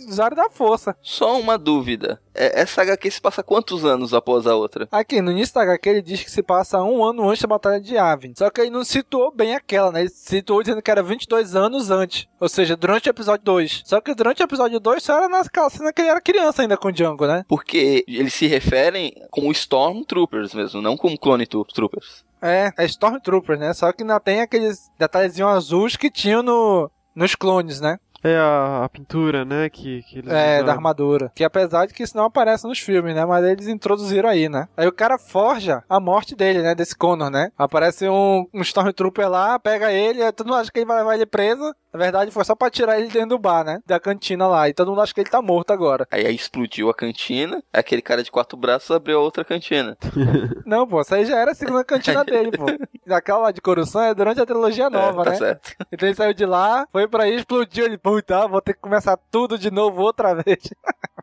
usuário da força. Só uma dúvida. É, essa HQ se passa quantos anos após a outra? Aqui, no início da HQ, ele diz que se passa um ano antes da Batalha de Yavin. Só que ele não situou bem aquela, né? Ele situou dizendo que era 22 anos antes. Ou seja, durante o episódio 2. Só que durante o episódio 2 só era naquela cena que ele era criança ainda com o Django, né? Porque eles se referem como Stormtroopers mesmo, não como Clone Troopers. É, é Stormtrooper, né? Só que ainda tem aqueles detalhezinhos azuis que tinham no, nos clones, né? É a, a pintura, né? Que, que eles É, usaram. da armadura. Que apesar de que isso não aparece nos filmes, né? Mas eles introduziram aí, né? Aí o cara forja a morte dele, né? Desse Connor, né? Aparece um, um Stormtrooper lá, pega ele, aí todo mundo acha que ele vai levar ele preso. Na verdade, foi só pra tirar ele dentro do bar, né? Da cantina lá. E todo mundo acha que ele tá morto agora. Aí, aí explodiu a cantina, aquele cara de quatro braços abriu a outra cantina. Não, pô, essa aí já era a segunda cantina dele, pô. Aquela lá de Coruscant é durante a trilogia nova, é, tá né? certo. Então ele saiu de lá, foi pra aí, explodiu. Ele, puta, vou ter que começar tudo de novo outra vez.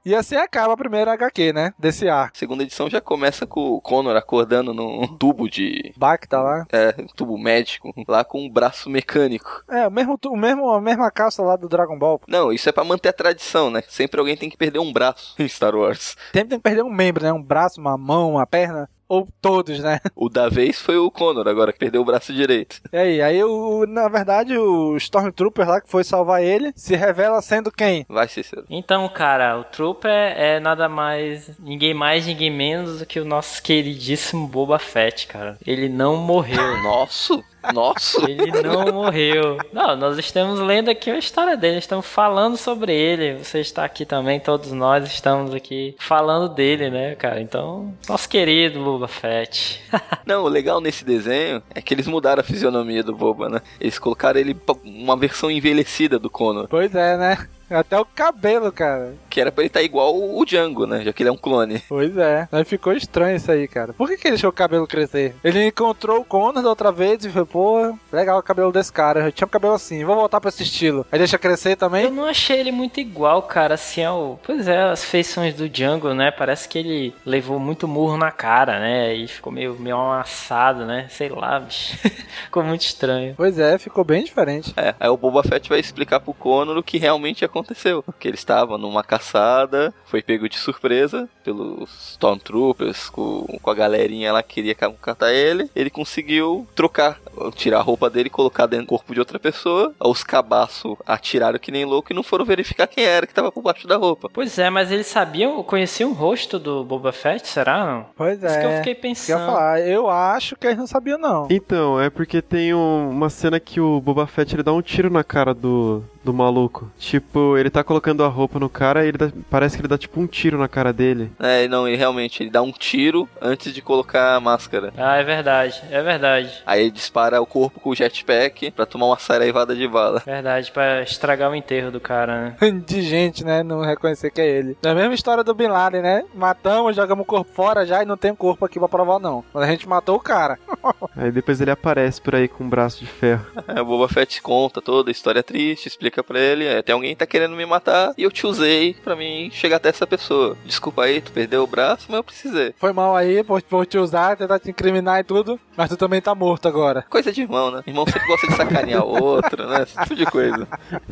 e assim acaba a primeira HQ, né? Desse arco. Segunda edição já começa com o Connor acordando num tubo de. Bacta lá. É, tubo médico, lá com um braço mecânico. É, o mesmo, o mesmo, a mesma calça lá do Dragon Ball. Não, isso é pra manter a tradição, né? Sempre alguém tem que perder um braço em Star Wars. Sempre tem que perder um membro, né? Um braço, uma mão, uma perna. Ou todos, né? O da vez foi o Connor, agora que perdeu o braço direito. E aí, aí o, na verdade, o Stormtrooper lá que foi salvar ele se revela sendo quem? Vai, Cícero. Então, cara, o Trooper é nada mais, ninguém mais, ninguém menos do que o nosso queridíssimo Boba Fett, cara. Ele não morreu. Nossa! Nossa! Ele não morreu. Não, nós estamos lendo aqui a história dele, estamos falando sobre ele. Você está aqui também, todos nós estamos aqui falando dele, né, cara? Então, nosso querido Boba Fett. Não, o legal nesse desenho é que eles mudaram a fisionomia do Boba, né? Eles colocaram ele uma versão envelhecida do Connor. Pois é, né? Até o cabelo, cara. Que era pra ele estar igual o Django, né? Já que ele é um clone. Pois é. Aí ficou estranho isso aí, cara. Por que, que ele deixou o cabelo crescer? Ele encontrou o Connor da outra vez e falou, pô, legal o cabelo desse cara. Eu tinha um cabelo assim, vou voltar pra esse estilo. Aí deixa crescer também. Eu não achei ele muito igual, cara, assim, ao... Pois é, as feições do Django, né? Parece que ele levou muito murro na cara, né? E ficou meio, meio amassado, né? Sei lá, bicho. ficou muito estranho. Pois é, ficou bem diferente. É, aí o Boba Fett vai explicar pro Connor o que realmente aconteceu. Que ele estava numa caçada, foi pego de surpresa pelos Stormtroopers, com, com a galerinha lá que queria catar ele. Ele conseguiu trocar, tirar a roupa dele e colocar dentro do corpo de outra pessoa. Os cabaços atiraram que nem louco e não foram verificar quem era que tava por baixo da roupa. Pois é, mas eles sabiam, conheciam o rosto do Boba Fett, será? Não? Pois é. Isso que eu fiquei Isso que eu ia pensando. falar. Eu acho que eles não sabiam, não. Então, é porque tem um- uma cena que o Boba Fett ele dá um tiro na cara do, do maluco. Tipo, ele tá colocando a roupa no cara e ele dá- parece que ele dá tipo um tiro na cara dele. É, não, ele realmente, ele dá um tiro antes de colocar a máscara. Ah, é verdade, é verdade. Aí ele dispara o corpo com o jetpack pra tomar uma saraivada de bala. Verdade, pra estragar o enterro do cara, né? De gente, né? Não reconhecer que é ele. É a mesma história do Bin Laden, né? Matamos, jogamos o corpo fora já e não tem corpo aqui pra provar, não. Mas a gente matou o cara. Aí depois ele aparece por aí com um braço de ferro. É, o Boba Fett conta toda a história triste, explica pra ele, é, tem alguém que tá querendo me matar e eu te usei pra mim chegar até essa pessoa. Desculpa aí, tu perdeu o braço, mas eu precisei. Foi mal aí, por, por te usar, tentar te incriminar e tudo. Mas tu também tá morto agora. Coisa de irmão, né? Irmão sempre gosta de sacanear o outro, né? Esse tipo de coisa.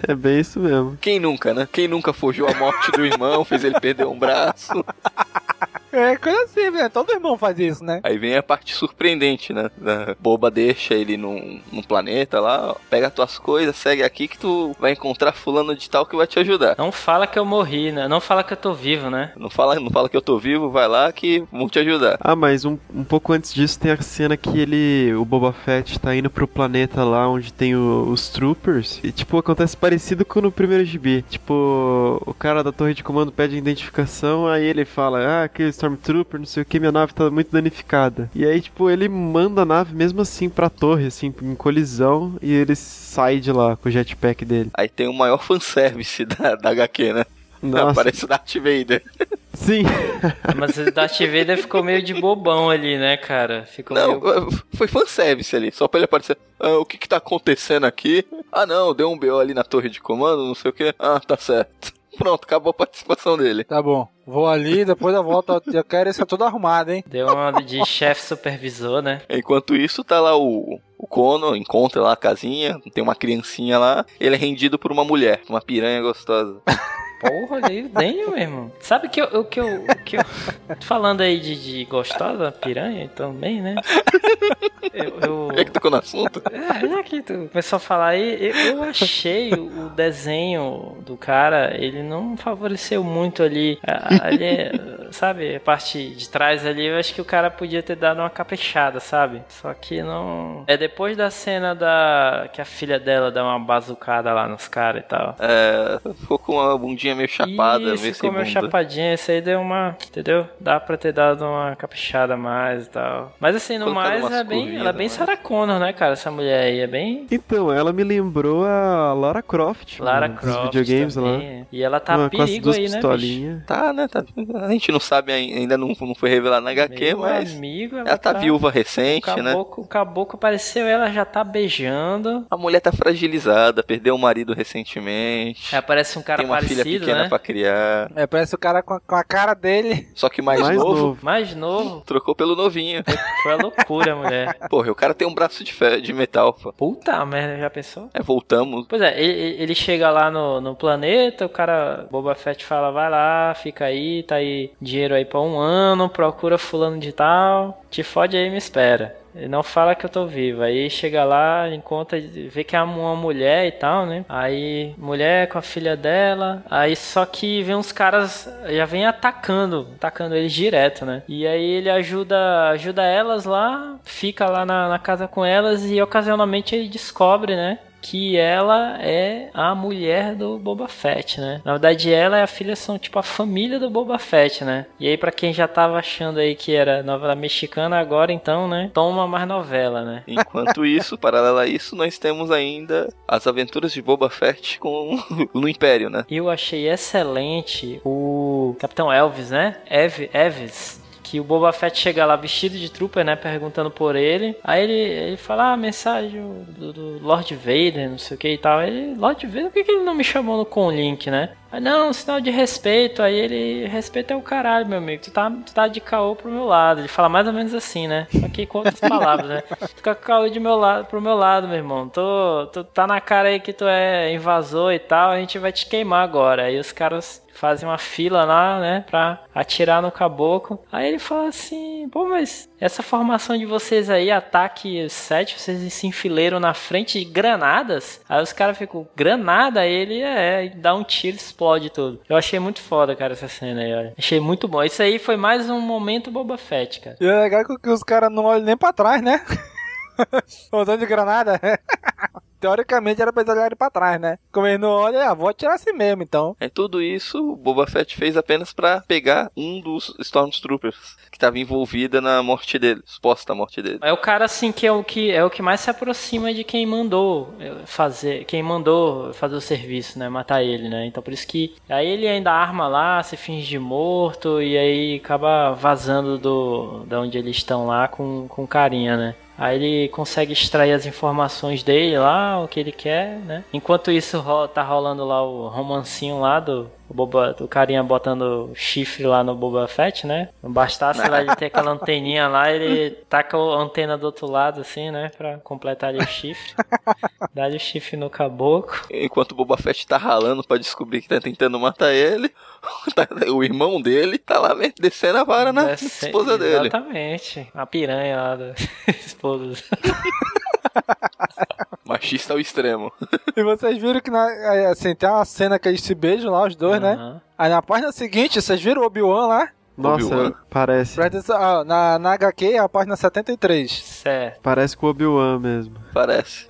É bem isso mesmo. Quem nunca, né? Quem nunca fugiu a morte do irmão, fez ele perder um braço. É coisa assim, né? Todo irmão faz isso, né? Aí vem a parte surpreendente, né? Da boba deixa ele num, num planeta lá, ó, pega tuas coisas, segue aqui que tu vai encontrar fulano de tal que vai te ajudar. Não fala que eu morri, né? Não fala que eu tô vivo, né? Não fala, não fala que eu tô vivo, vai lá que vão te ajudar. Ah, mas um, um pouco antes disso tem a cena que ele, o Boba Fett, tá indo pro planeta lá onde tem o- os Troopers. E, tipo, acontece parecido com no primeiro GB. Tipo, o cara da torre de comando pede identificação, aí ele fala, ah, aquele Stormtrooper, não sei o que, minha nave tá muito danificada. E aí, tipo, ele manda a nave mesmo assim pra torre, assim, em colisão, e ele sai de lá com o jetpack dele. Aí tem o maior fanservice da, da HQ, né? Nossa. Aparece o Darth Vader. Sim. Mas o Darth Vader ficou meio de bobão ali, né, cara? Ficou Não, meio... foi fanservice ali, só pra ele aparecer. Ah, o que que tá acontecendo aqui? Ah, não, deu um BO ali na torre de comando, não sei o que. Ah, tá certo. Pronto, acabou a participação dele. Tá bom. Vou ali, depois eu volto. Eu quero isso tudo arrumado, hein? Deu uma de chefe supervisor, né? Enquanto isso, tá lá o, o Kono, encontra lá a casinha, tem uma criancinha lá, ele é rendido por uma mulher, uma piranha gostosa. Porra, ali dentro mesmo. Sabe que eu, o que eu, o que eu falando aí de, de gostosa piranha também, né? Eu, eu- É que tocou no assunto? É, já que tu começou a falar aí, eu, eu achei o, o desenho do cara, ele não favoreceu muito ali, ali, sabe, a parte de trás ali, eu acho que o cara podia ter dado uma caprichada, sabe? Só que não... É depois da cena da... que a filha dela dá uma bazucada lá nos caras e tal. É, ficou com uma bundinha meio chapada, Isso, meio sem ficou meio chapadinha, esse aí deu uma, entendeu? Dá pra ter dado uma caprichada a mais e tal. Mas assim, no Colocado mais, é bem, ela é bem mais. Sarah Connor, né, cara? Essa mulher aí é bem... Então, ela me lembrou a Lara Croft. Lara mano, dos Croft videogames também. lá. E ela tá as perigo aí, né, pistolinhas. Tá, né? Tá, a gente não sabe ai- ainda, não, não foi revelado na HQ, Meu mas amigo, ela tá viúva O recente, né? caboclo, o caboclo apareceu, ela já tá beijando. A mulher tá fragilizada, perdeu o marido recentemente. Aí aparece um cara tem uma parecido, pequena né? pra criar. É, parece o cara com a, com a cara dele. Só que mais, Mais novo, novo. Mais novo. trocou pelo novinho. Foi a loucura, mulher. Porra, o cara tem um braço de, fe- de metal. pô. Puta merda, já pensou? É, voltamos. Pois é, ele, ele chega lá no, no planeta, o cara, Boba Fett fala, vai lá, fica aí, tá aí dinheiro aí pra um ano, procura fulano de tal, te fode aí e me espera. Não fala que eu tô vivo. Aí chega lá, encontra, vê que é uma mulher e tal, né? Aí, mulher com a filha dela. Aí só que vem uns caras, já vem atacando, atacando eles direto, né? E aí ele ajuda, ajuda elas lá, fica lá na, na casa com elas e ocasionalmente ele descobre, né? Que ela é a mulher do Boba Fett, né? Na verdade, ela e a filha são tipo a família do Boba Fett, né? E aí, pra quem já tava achando aí que era novela mexicana, agora então, né? Toma mais novela, né? Enquanto isso, paralelo a isso, nós temos ainda as aventuras de Boba Fett com no Império, né? Eu achei excelente o Capitão Elvis, né? Ev Eves. Que o Boba Fett chega lá vestido de trooper, né? Perguntando por ele. Aí ele, ele fala, ah, mensagem do, do Lord Vader, não sei o que e tal. Ele, Lord Vader, por que, que ele não me chamou no com link, né? Aí, não, sinal de respeito. Aí ele, respeito é o caralho, meu amigo. Tu tá, tu tá de caô pro meu lado. Ele fala mais ou menos assim, né? Só que com outras palavras, né? Fica com caô de meu lado, pro meu lado, meu irmão. Tu, tu tá na cara aí que tu é invasor e tal. A gente vai te queimar agora. Aí os caras fazem uma fila lá, né, pra atirar no caboclo. Aí ele fala assim, pô, mas essa formação de vocês aí, ataque 7, vocês se enfileiram na frente de granadas? Aí os caras ficam, granada? Aí ele, é, dá um tiro explode tudo. Eu achei muito foda, cara, essa cena aí, olha. Achei muito bom. Isso aí foi mais um momento Boba Fett, cara. E é legal que os caras não olham nem pra trás, né? Usando de granada? Teoricamente era pra eles olharem pra trás, né? Como eles não olham, ah, vou atirar assim mesmo, então. É tudo isso o Boba Fett fez apenas pra pegar um dos Stormtroopers que estava envolvida na morte dele, suposta morte dele. É o cara assim que é o que é o que mais se aproxima de quem mandou fazer, quem mandou fazer o serviço, né, matar ele, né? Então por isso que aí ele ainda arma lá, se finge de morto e aí acaba vazando do da onde eles estão lá com com carinha, né? Aí ele consegue extrair as informações dele lá, o que ele quer, né? Enquanto isso tá rolando lá o romancinho lá do, Boba, do carinha botando chifre lá no Boba Fett, né? Não bastasse lá ele ter aquela anteninha lá, ele taca a antena do outro lado, assim, né? Pra completar ali o chifre. Dá-lhe o chifre no caboclo. Enquanto o Boba Fett tá ralando pra descobrir que tá tentando matar ele, o irmão dele tá lá descendo a vara na Desce, esposa dele. Exatamente. A piranha lá da esposa. Machista ao extremo. E vocês viram que na, assim, tem uma cena que eles se beijam lá, os dois, uhum. né? Aí na página seguinte, vocês viram o Obi-Wan lá? Nossa, parece. Ah, na, na HQ é a página 73. Certo. Parece com o Obi-Wan mesmo. Parece.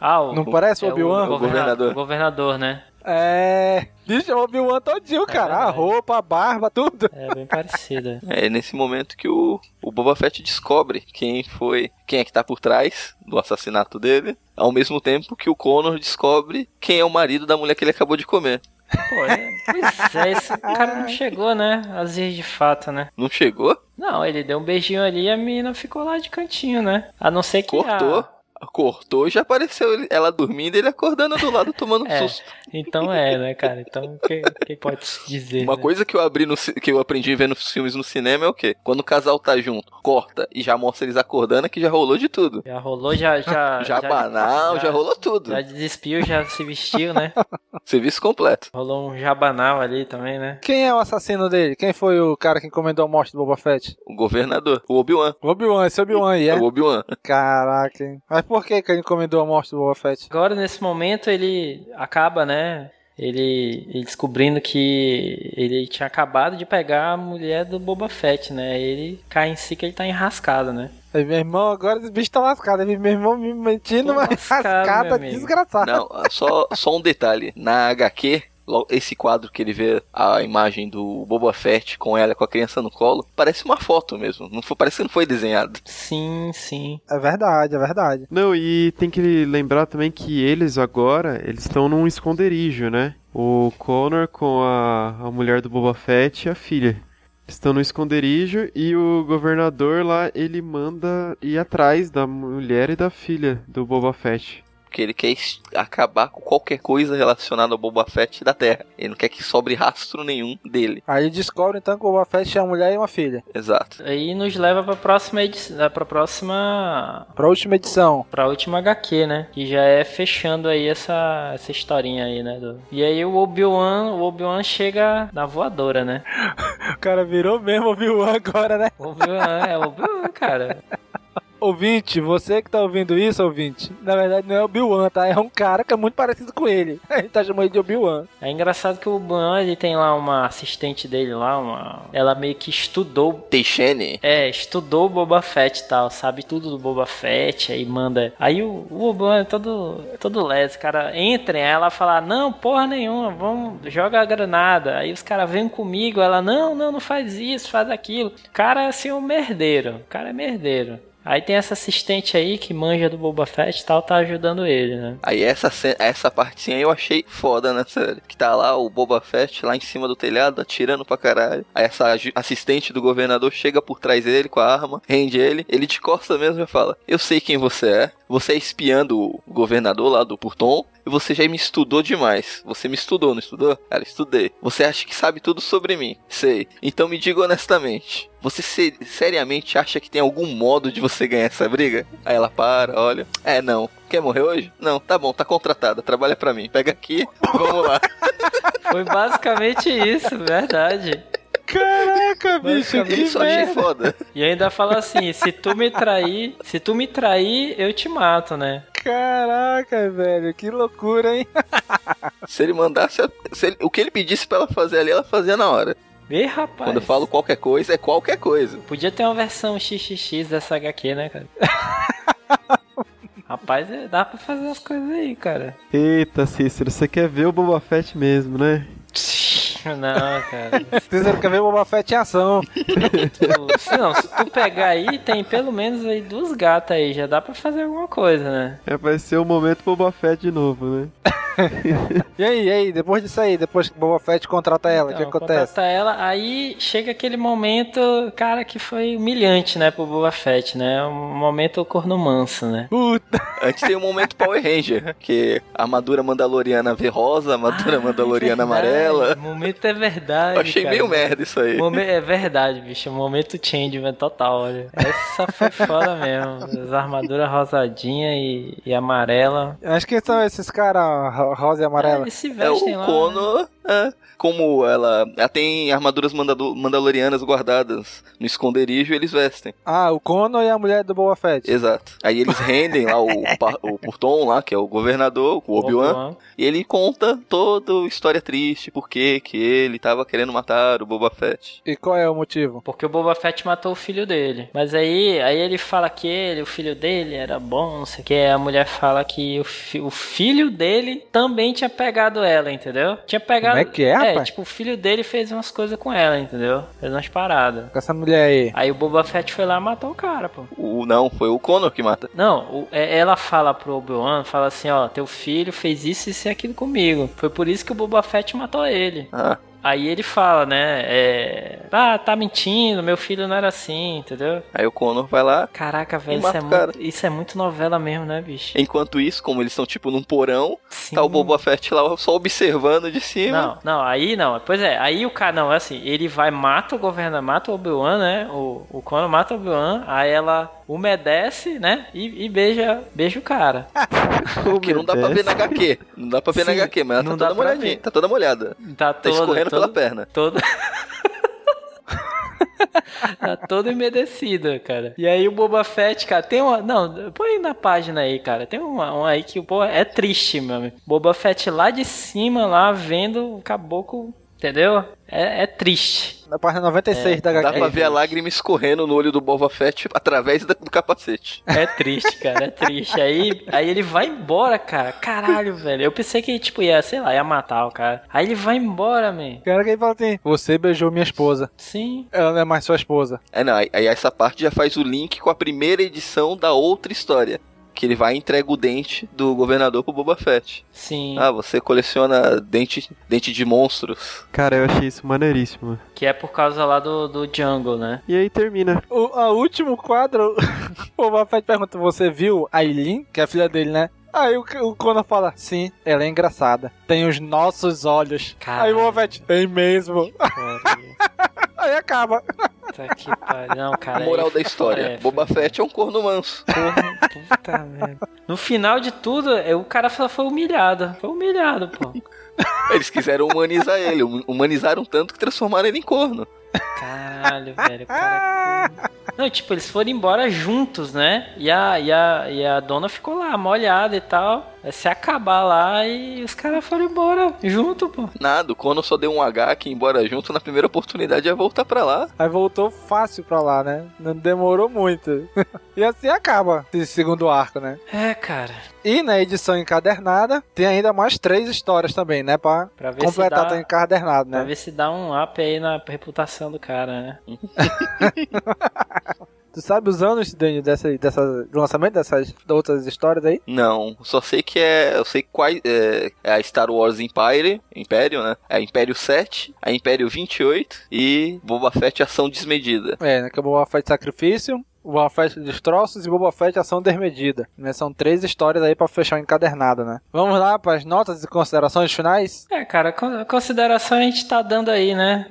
Ah, o, Não parece o é Obi-Wan? O, o governador. O governador, né? É. Bicho, o Obi-Wan todinho, é cara. a roupa, a barba, tudo. É bem parecida. É nesse momento que o, o Boba Fett descobre quem foi. Quem é que tá por trás do assassinato dele. Ao mesmo tempo que o Connor descobre quem é o marido da mulher que ele acabou de comer. Pô, é, pois é, esse cara não chegou, né? Às vezes de fato, né? Não chegou? Não, ele deu um beijinho ali e a menina ficou lá de cantinho, né? A não ser que. Cortou? A cortou e já apareceu ela dormindo e ele acordando do lado tomando um é, susto. Então é, né, cara? Então, o que, que, pode se dizer? Uma né? coisa que eu abri no, que eu aprendi vendo filmes no cinema é o quê? Quando o casal tá junto, corta e já mostra eles acordando, é que já rolou de tudo. Já rolou, já. Já, já, já banal, já, já, rolou tudo. Já despiu, já se vestiu, né? Serviço completo. Rolou um jabanal ali também, né? Quem é o assassino dele? Quem foi o cara que encomendou a morte do Boba Fett? O governador, o Obi-Wan. O Obi-Wan, esse Obi-Wan aí, é? O Obi-Wan. Caraca, hein? Mas por que que ele encomendou a morte do Boba Fett? Agora, nesse momento, ele acaba, né? Ele, ele, descobrindo que ele tinha acabado de pegar a mulher do Boba Fett, né? Ele cai em si que ele tá enrascado, né? Aí, meu irmão, agora esse bicho tá lascado. Aí, meu irmão me metindo uma rascada desgraçada. Não, só, só um detalhe. Na HQ, esse quadro que ele vê a imagem do Boba Fett com ela com a criança no colo, parece uma foto mesmo. Não foi, parece que não foi desenhado. Sim, sim. É verdade, é verdade. Não, e tem que lembrar também que eles agora, eles estão num esconderijo, né? O Connor com a, a mulher do Boba Fett e a filha. Estão no esconderijo e o governador lá, ele manda ir atrás da mulher e da filha do Boba Fett. Porque ele quer acabar com qualquer coisa relacionada ao Boba Fett da Terra. Ele não quer que sobre rastro nenhum dele. Aí descobre então que o Boba Fett é uma mulher e uma filha. Exato. Aí nos leva pra próxima edição. Pra próxima. Pra última edição. Pra última HQ, né? Que já é fechando aí essa, essa historinha aí, né? Do... E aí o Obi-Wan, o Obi-Wan chega na voadora, né? o cara virou mesmo Obi-Wan agora, né? Obi-Wan, é Obi-Wan, cara. Ouvinte, você que tá ouvindo isso, ouvinte, na verdade não é o Obi-Wan, tá? É um cara que é muito parecido com ele. A gente tá chamando ele de Obi-Wan. É engraçado que o Obi-Wan, ele tem lá uma assistente dele lá, uma... Ela meio que estudou... Teixene? É, estudou o Boba Fett e tal, sabe tudo do Boba Fett, aí manda... Aí o, o Obi-Wan é todo, todo les, cara entra aí ela fala, não, porra nenhuma, vamos, joga a granada. Aí os caras vêm comigo, ela, não, não, não faz isso, faz aquilo. O cara é assim um merdeiro, o cara é merdeiro. Aí tem essa assistente aí que manja do Boba Fett e tal, tá ajudando ele, né? Aí essa, essa partezinha eu achei foda né, série. Que tá lá o Boba Fett lá em cima do telhado, atirando pra caralho. Aí essa assistente do governador chega por trás dele com a arma, rende ele, ele de costa mesmo e fala: Eu sei quem você é, você é espiando o governador lá do Purton, e você já me estudou demais. Você me estudou, não estudou? Ela, estudei. Você acha que sabe tudo sobre mim? Sei. Então me diga honestamente. Você ser, seriamente acha que tem algum modo de você ganhar essa briga? Aí ela para, olha. É, não. Quer morrer hoje? Não, tá bom, tá contratada, trabalha pra mim. Pega aqui, vamos lá. Foi basicamente isso, verdade. Caraca, bicho, que isso achei foda. E ainda fala assim: se tu me trair, se tu me trair, eu te mato, né? Caraca, velho, que loucura, hein? se ele mandasse. Se ele, o que ele pedisse pra ela fazer ali, ela fazia na hora. Ih, rapaz. Quando eu falo qualquer coisa, é qualquer coisa. Podia ter uma versão XXX dessa HQ, né, cara? Rapaz, é, dá pra fazer as coisas aí, cara. Eita, Cícero, você quer ver o Boba Fett mesmo, né? Não, cara. Você quer ver o Boba Fett em ação. Tu, se não, se tu pegar aí, tem pelo menos aí duas gatas aí, já dá pra fazer alguma coisa, né? É, vai ser o momento Boba Fett de novo, né? e aí, e aí, depois disso aí, depois que o Boba Fett contrata ela, o Então, que acontece? contrata ela, aí chega aquele momento, cara, que foi humilhante, né, pro Boba Fett, né? Um momento corno manso, né? Puta! Antes tem o momento Power Ranger, que a armadura mandaloriana vê rosa, a armadura mandaloriana amarela. O momento é verdade. Eu achei cara. meio merda isso aí. Momen- É verdade, bicho. Momento changeman total, olha. Essa foi foda mesmo. As armaduras rosadinha e, e amarela. Acho que são esses caras ro- rosa e amarela. Eles se É o vestem lá. Kono, é, como ela, ela tem armaduras mandalorianas guardadas no esconderijo, eles vestem. Ah, o Kono e a mulher do Boba Fett. Exato. Aí eles rendem lá o, o Purton lá, que é o governador, o Obi-Wan, Obi-Wan. e ele conta toda a história triste, por que que ele tava querendo matar o Boba Fett. E qual é o motivo? Porque o Boba Fett matou o filho dele. Mas aí, aí ele fala que ele, o filho dele era bom, não sei o que. A mulher fala que o, fi- o filho dele também tinha pegado ela, entendeu? Tinha pegado. Como é que é, É, rapaz? tipo, o filho dele fez umas coisas com ela, entendeu? Fez umas paradas. Com essa mulher aí. Aí o Boba Fett foi lá e matou o cara, pô. O, não, foi o Conor que mata. Não, o- é- ela fala pro Obi-Wan, fala assim, ó, teu filho fez isso, isso e aquilo comigo. Foi por isso que o Boba Fett matou ele. Ah, Aí ele fala, né, é... Ah, tá mentindo, meu filho não era assim, entendeu? aí o Conor vai lá. Caraca, velho, isso é, muito, isso é muito novela mesmo, né, bicho? Enquanto isso, como eles estão tipo num porão, tá o Boba Fett lá só observando de cima. Não, não, aí não. Pois é, aí o cara, não, é assim, ele vai, mata o governador, mata o Obi-Wan, né? O, o Conan mata o Obi-Wan, aí ela umedece, né? E, e beija, beija o cara. que não dá pra ver na HQ. Não dá pra ver na Sim, HQ, mas ela tá toda molhadinha. Tá toda molhada. Tá, Tá escorrendo pela perna. Todo... tá todo umedecido, cara. E aí o Boba Fett, cara, tem uma. Não, põe na página aí, cara. Tem uma, uma aí que o pô, é triste, meu amigo. Boba Fett lá de cima, lá vendo o caboclo. Entendeu? É, é triste. Na página 96 da Dá HQ. pra ver a lágrima escorrendo no olho do Boba Fett através da- do capacete. É triste, cara, é triste. Aí, aí ele vai embora, cara. Caralho, velho. Eu pensei que, tipo, ia, sei lá, ia matar o cara. Aí ele vai embora, man. Cara, que ele fala assim: Você beijou minha esposa. Sim. Ela não é mais sua esposa. É, não, aí, aí essa parte já faz o link com a primeira edição da outra história. Que ele vai e entrega o dente do governador pro Boba Fett. Sim. Ah, você coleciona dente, dente de monstros. Cara, eu achei isso maneiríssimo. Que é por causa lá do, do Jungle, né? E aí termina. O a último quadro, o Boba Fett pergunta: Você viu a Eileen, que é a filha dele, né? Aí o, o Conan fala: Sim, ela é engraçada. Tem os nossos olhos. Caralho. Aí o Boba Fett: Tem mesmo. Aí acaba. Puta que pariu. Não, cara. Moral aí da foi- história: é, Boba Fett é um corno manso. Porra, puta merda. No final de tudo, é, o cara foi humilhado. Foi humilhado, pô. Eles quiseram humanizar ele, hum- humanizaram tanto que transformaram ele em corno. Caralho, velho. Cara. Não, tipo, eles foram embora juntos, né? E a, e a, e a dona ficou lá, molhada e tal. Vai se acabar lá e os caras foram embora junto, pô. Nada, o Conan só deu um H que embora junto na primeira oportunidade ia voltar pra lá. Aí voltou fácil pra lá, né? Não demorou muito. e assim acaba esse segundo arco, né? É, cara. E na edição encadernada, tem ainda mais três histórias também, né? Pra, Pra ver completar se dá, encadernado, Pra né? ver se dá um up aí na reputação do cara, né? Tu sabe os anos Dani, dessa, dessa, do lançamento dessas outras histórias aí? Não, só sei que é. Eu sei quais. É, é a Star Wars Empire, Império, né? É a Império 7, a Império 28 e Boba Fett Ação Desmedida. É, né? Que é o Boba Fett Sacrifício, o Boba Fett Destroços e Boba Fett Ação Desmedida. Né? São três histórias aí pra fechar o encadernado, né? Vamos lá pras notas e considerações finais? É, cara, con- consideração a gente tá dando aí, né?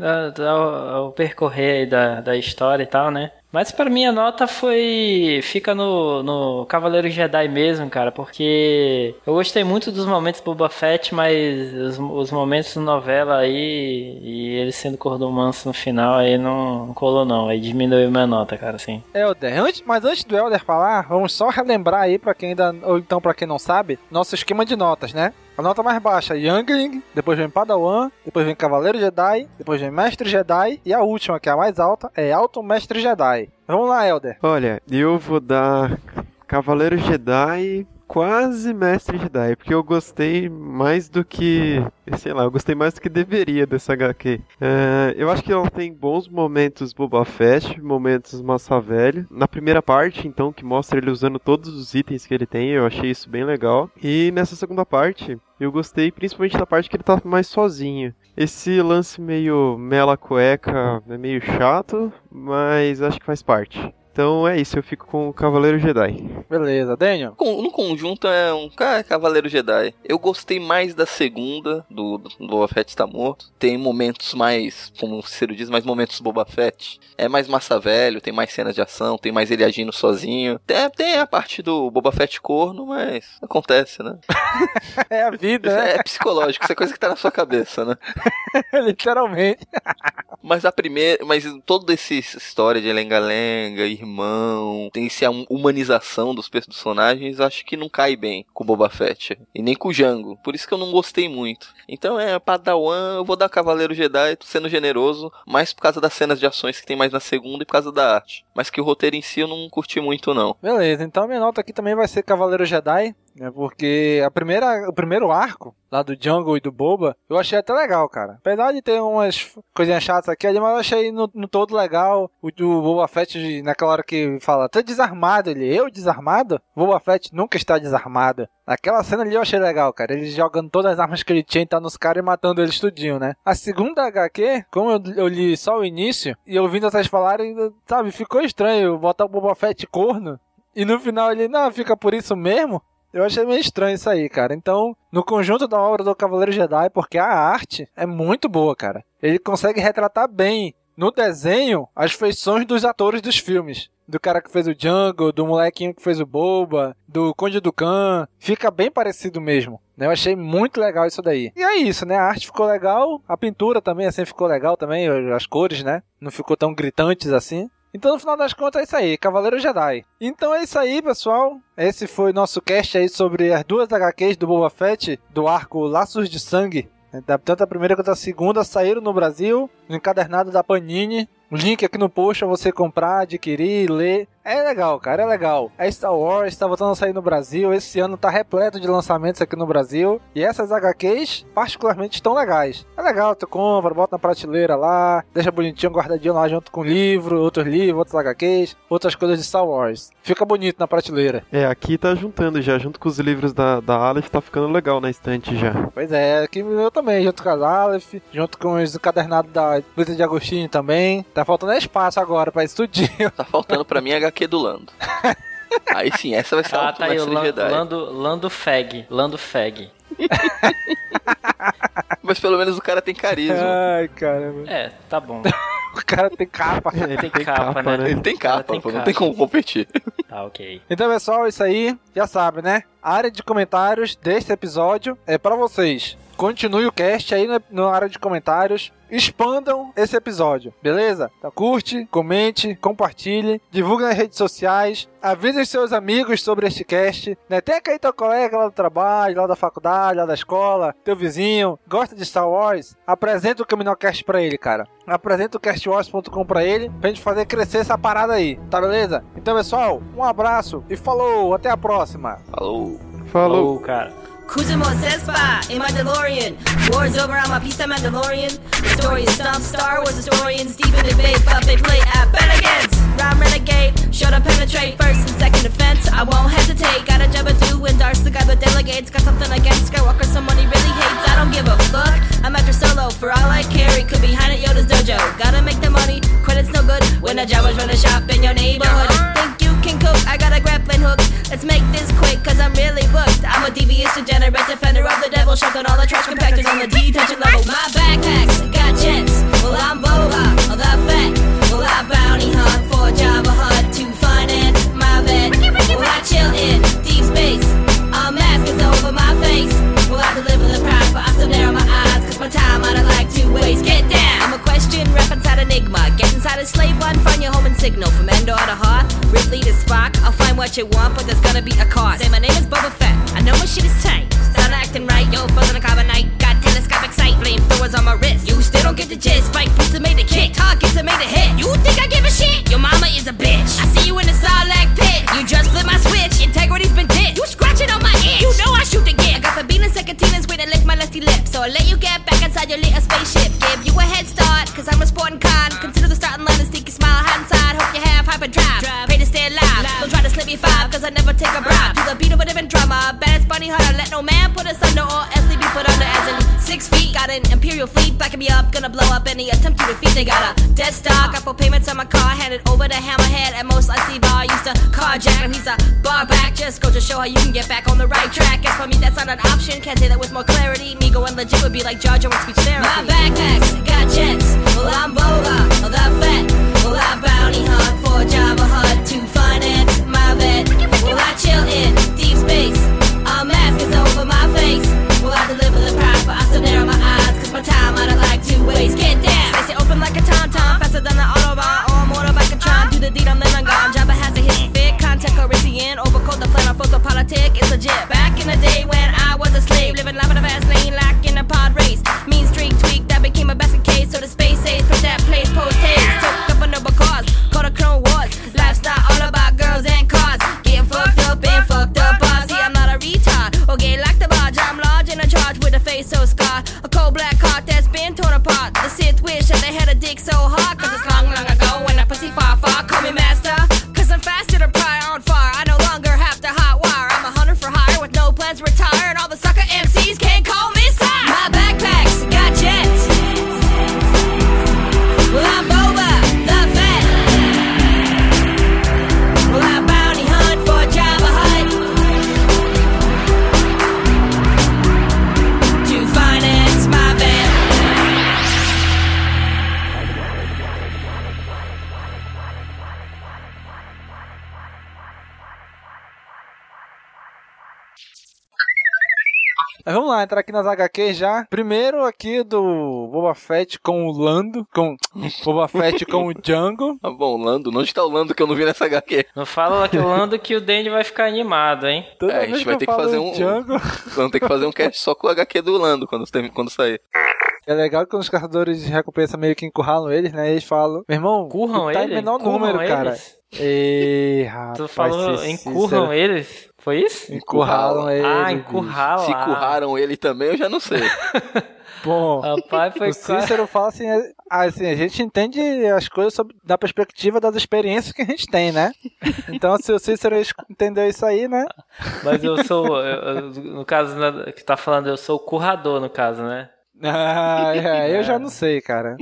Ao percorrer aí da, da história e tal, né? Mas pra mim a nota foi. fica no, no Cavaleiro Jedi mesmo, cara, porque eu gostei muito dos momentos Boba Fett, mas os, os momentos da novela aí e ele sendo cordão manso no final aí não, colou, não. Aí diminuiu minha nota, cara, assim. Elder, antes, mas antes do Elder falar, vamos só relembrar aí pra quem ainda, ou então pra quem não sabe, nosso esquema de notas, né? A nota mais baixa, Youngling, depois vem Padawan, depois vem Cavaleiro Jedi, depois vem Mestre Jedi, e a última, que é a mais alta, é Alto Mestre Jedi. Vamos lá, Elder. Olha, eu vou dar Cavaleiro Jedi quase mestre Jedi, porque eu gostei mais do que. Sei lá, eu gostei mais do que deveria dessa HQ. É, eu acho que ela tem bons momentos Boba Fett, momentos Massa Velho. Na primeira parte, então, que mostra ele usando todos os itens que ele tem, eu achei isso bem legal. E nessa segunda parte, eu gostei principalmente da parte que ele tá mais sozinho. Esse lance meio mela cueca é meio chato, mas acho que faz parte. Então é isso, eu fico com o Cavaleiro Jedi. Beleza, Daniel? No conjunto é um cara Cavaleiro Jedi. Eu gostei mais da segunda, do, do Boba Fett está morto. Tem momentos mais, como o Ciro diz, mais momentos Boba Fett. É mais massa velho, tem mais cenas de ação, tem mais ele agindo sozinho. Tem, tem a parte do Boba Fett corno, mas acontece, né? é a vida, né? É psicológico, isso é coisa que tá na sua cabeça, né? Literalmente. mas a primeira, mas toda essa história de lenga-lenga e irmão, tem essa humanização dos personagens, acho que não cai bem com o Boba Fett. E nem com o Django. Por isso que eu não gostei muito. Então é Padawan, eu vou dar Cavaleiro Jedi, sendo generoso, mais por causa das cenas de ações que tem mais na segunda e por causa da arte. Mas que o roteiro em si eu não curti muito, não. Beleza, então minha nota aqui também vai ser Cavaleiro Jedi. É porque a primeira, o primeiro arco lá do Jungle e do Boba, eu achei até legal, cara. Apesar de ter umas coisinhas chatas aqui ali, mas eu achei no, no todo legal. O do Boba Fett, naquela hora que fala, tá desarmado ele, eu desarmado? Boba Fett nunca está desarmado. Aquela cena ali eu achei legal, cara. Ele jogando todas as armas que ele tinha tá nos caras e matando eles tudinho, né? A segunda HQ, como eu, eu li só o início, e ouvindo essas falarem, sabe, ficou estranho botar o Boba Fett corno. E no final ele, não, fica por isso mesmo. Eu achei meio estranho isso aí, cara. Então, no conjunto da obra do Cavaleiro Jedi, porque a arte é muito boa, cara. Ele consegue retratar bem no desenho as feições dos atores dos filmes. Do cara que fez o Django, do molequinho que fez o Boba, do Conde do Khan. Fica bem parecido mesmo. Né? Eu achei muito legal isso daí. E é isso, né? A arte ficou legal, a pintura também assim ficou legal também, as cores, né? Não ficou tão gritantes assim. Então, no final das contas, é isso aí, Cavaleiro Jedi. Então é isso aí, pessoal. Esse foi nosso cast aí sobre as duas HQs do Boba Fett, do arco Laços de Sangue. Tanto a primeira quanto a segunda saíram no Brasil, no encadernado da Panini. O link aqui no post é você comprar, adquirir, ler. É legal, cara, é legal. É Star Wars, tá voltando a sair no Brasil. Esse ano tá repleto de lançamentos aqui no Brasil. E essas HQs, particularmente, estão legais. É legal, tu compra, bota na prateleira lá, deixa bonitinho, guardadinho lá junto com livro, outros livros, outros HQs, outras coisas de Star Wars. Fica bonito na prateleira. É, aqui tá juntando já, junto com os livros da, da Aleph, tá ficando legal na estante já. Pois é, aqui eu também, junto com a Aleph, junto com os encadernados da Luta de Agostinho também. Tá faltando espaço agora pra estudinho. Tá faltando pra mim HQ do Lando. Aí sim, essa vai ser ah, a tá aí, o Lando, Lando, Lando Feg. Lando Feg. Mas pelo menos o cara tem carisma. Ai, caramba. É, tá bom. o cara tem capa. Ele tem, tem capa, capa, né? Ele tem capa, tem pô, capa. não tem como competir. Tá, ok. Então, pessoal, isso aí, já sabe, né? A área de comentários desse episódio é para vocês. Continue o cast aí na, na área de comentários. Expandam esse episódio, beleza? Então curte, comente, compartilhe, divulgue nas redes sociais, avise seus amigos sobre este cast, né? Tem aí teu colega lá do trabalho, lá da faculdade, lá da escola, teu vizinho, gosta de Star Wars, apresenta o Caminocast pra ele, cara. Apresenta o castwars.com pra ele, pra gente fazer crescer essa parada aí, tá beleza? Então, pessoal, um abraço e falou, até a próxima. Falou. Falou, falou cara. More Cespa in my DeLorean. War's over, I'm a piece of Mandalorian. The story is Stump Star Wars historians deep in debate, but they play at Bennigan's. Rhyme renegade, shut up, penetrate first and second defense. I won't hesitate. Got a job to do, endorse the guy that delegates. Got something against Skywalker, someone he really hates. I don't give a fuck. I'm after solo, for all I carry. Could be at Yoda's dojo. Gotta make the money, credit's no good. When the Jawas run a shop in your neighborhood. Think can cook? I got a grappling hook. Let's make this quick, cause I'm really booked. I'm a devious degenerate defender of the devil, shoving all the trash compactors on the detention level. My backpacks got jets, well I'm Boba, all that fat. Well I bounty hunt for Jabba Hutt to finance my vet. Well I chill in deep space, a mask is over my face. Well I deliver the prize, but I still narrow my eyes, cause my time I don't like to waste. Get down, Get inside a slave one, find your home and signal. From Endor to Hoth, Ripley to Spock. I'll find what you want, but there's gonna be a cost. Say my name is Boba Fett, I know my shit is tight. Start acting right, yo, frozen a carbonite. Got telescopic sight, flame flamethrowers on my wrist. You still don't get the gist, spike pizza made a kick, targets made a hit. You think I give a shit? Your mama is a bitch. I see you in the Sarlacc pit. You just flip my switch, integrity So I'll let you get back inside your little spaceship. Give you a head start, cause I'm a sporting con. Consider the starting line and sneaky smile hand side. Hope you have hyperdrive. Pray to stay alive. Don't try to slip me five, cause I never take a bribe. To the beat of a different drummer. Bad bunny hunter. Let no man put us under or else they be put under as in six feet. Got an imperial fleet backing me up. Gonna blow up any attempt to defeat. They got a dead stock. Got full payments on my car. Handed over to Hammerhead. At most I see bar. Used to carjack him. He's a bar back. Just go to show how you can get back on the right track. As for me, that's not an option. Can't say that with more clarity. Me going legit would be like Jar Jar with speech therapy. My backpacks got jets. Well, I'm Boba. Well, fat. Well, I bounty hunt for Java Hut to finance my vet. Well, I chill in deep space. A mask entrar aqui nas HQ já. Primeiro aqui do Boba Fett com o Lando, com Boba Fett com o Django. Tá bom, Lando. Onde tá o Lando que eu não vi nessa HQ? Não fala que o Lando que o Danny vai ficar animado, hein? Toda É, a gente vai ter que fazer um. Django, Vamos ter que fazer um cast só com o HQ do Lando quando, quando sair. É legal que quando os caçadores de recompensa meio que encurralam eles, né? Eles falam, meu irmão, Curram tá em menor Curram número, cara. eles? Ei, rapaz. Tu falou se- encurram sincero. eles? Foi isso? Encurralam, encurralam ele. Ah, encurralam. Se encurraram ele também, eu já não sei. Bom, Rapaz, foi o Cícero fala assim, é, ah, assim, a gente entende as coisas sob, da perspectiva das experiências que a gente tem, né? Então, se o Cícero entendeu isso aí, né? Mas eu sou, eu, no caso né, que tá falando, eu sou o currador, no caso, né? Ah, é, eu já não sei, cara.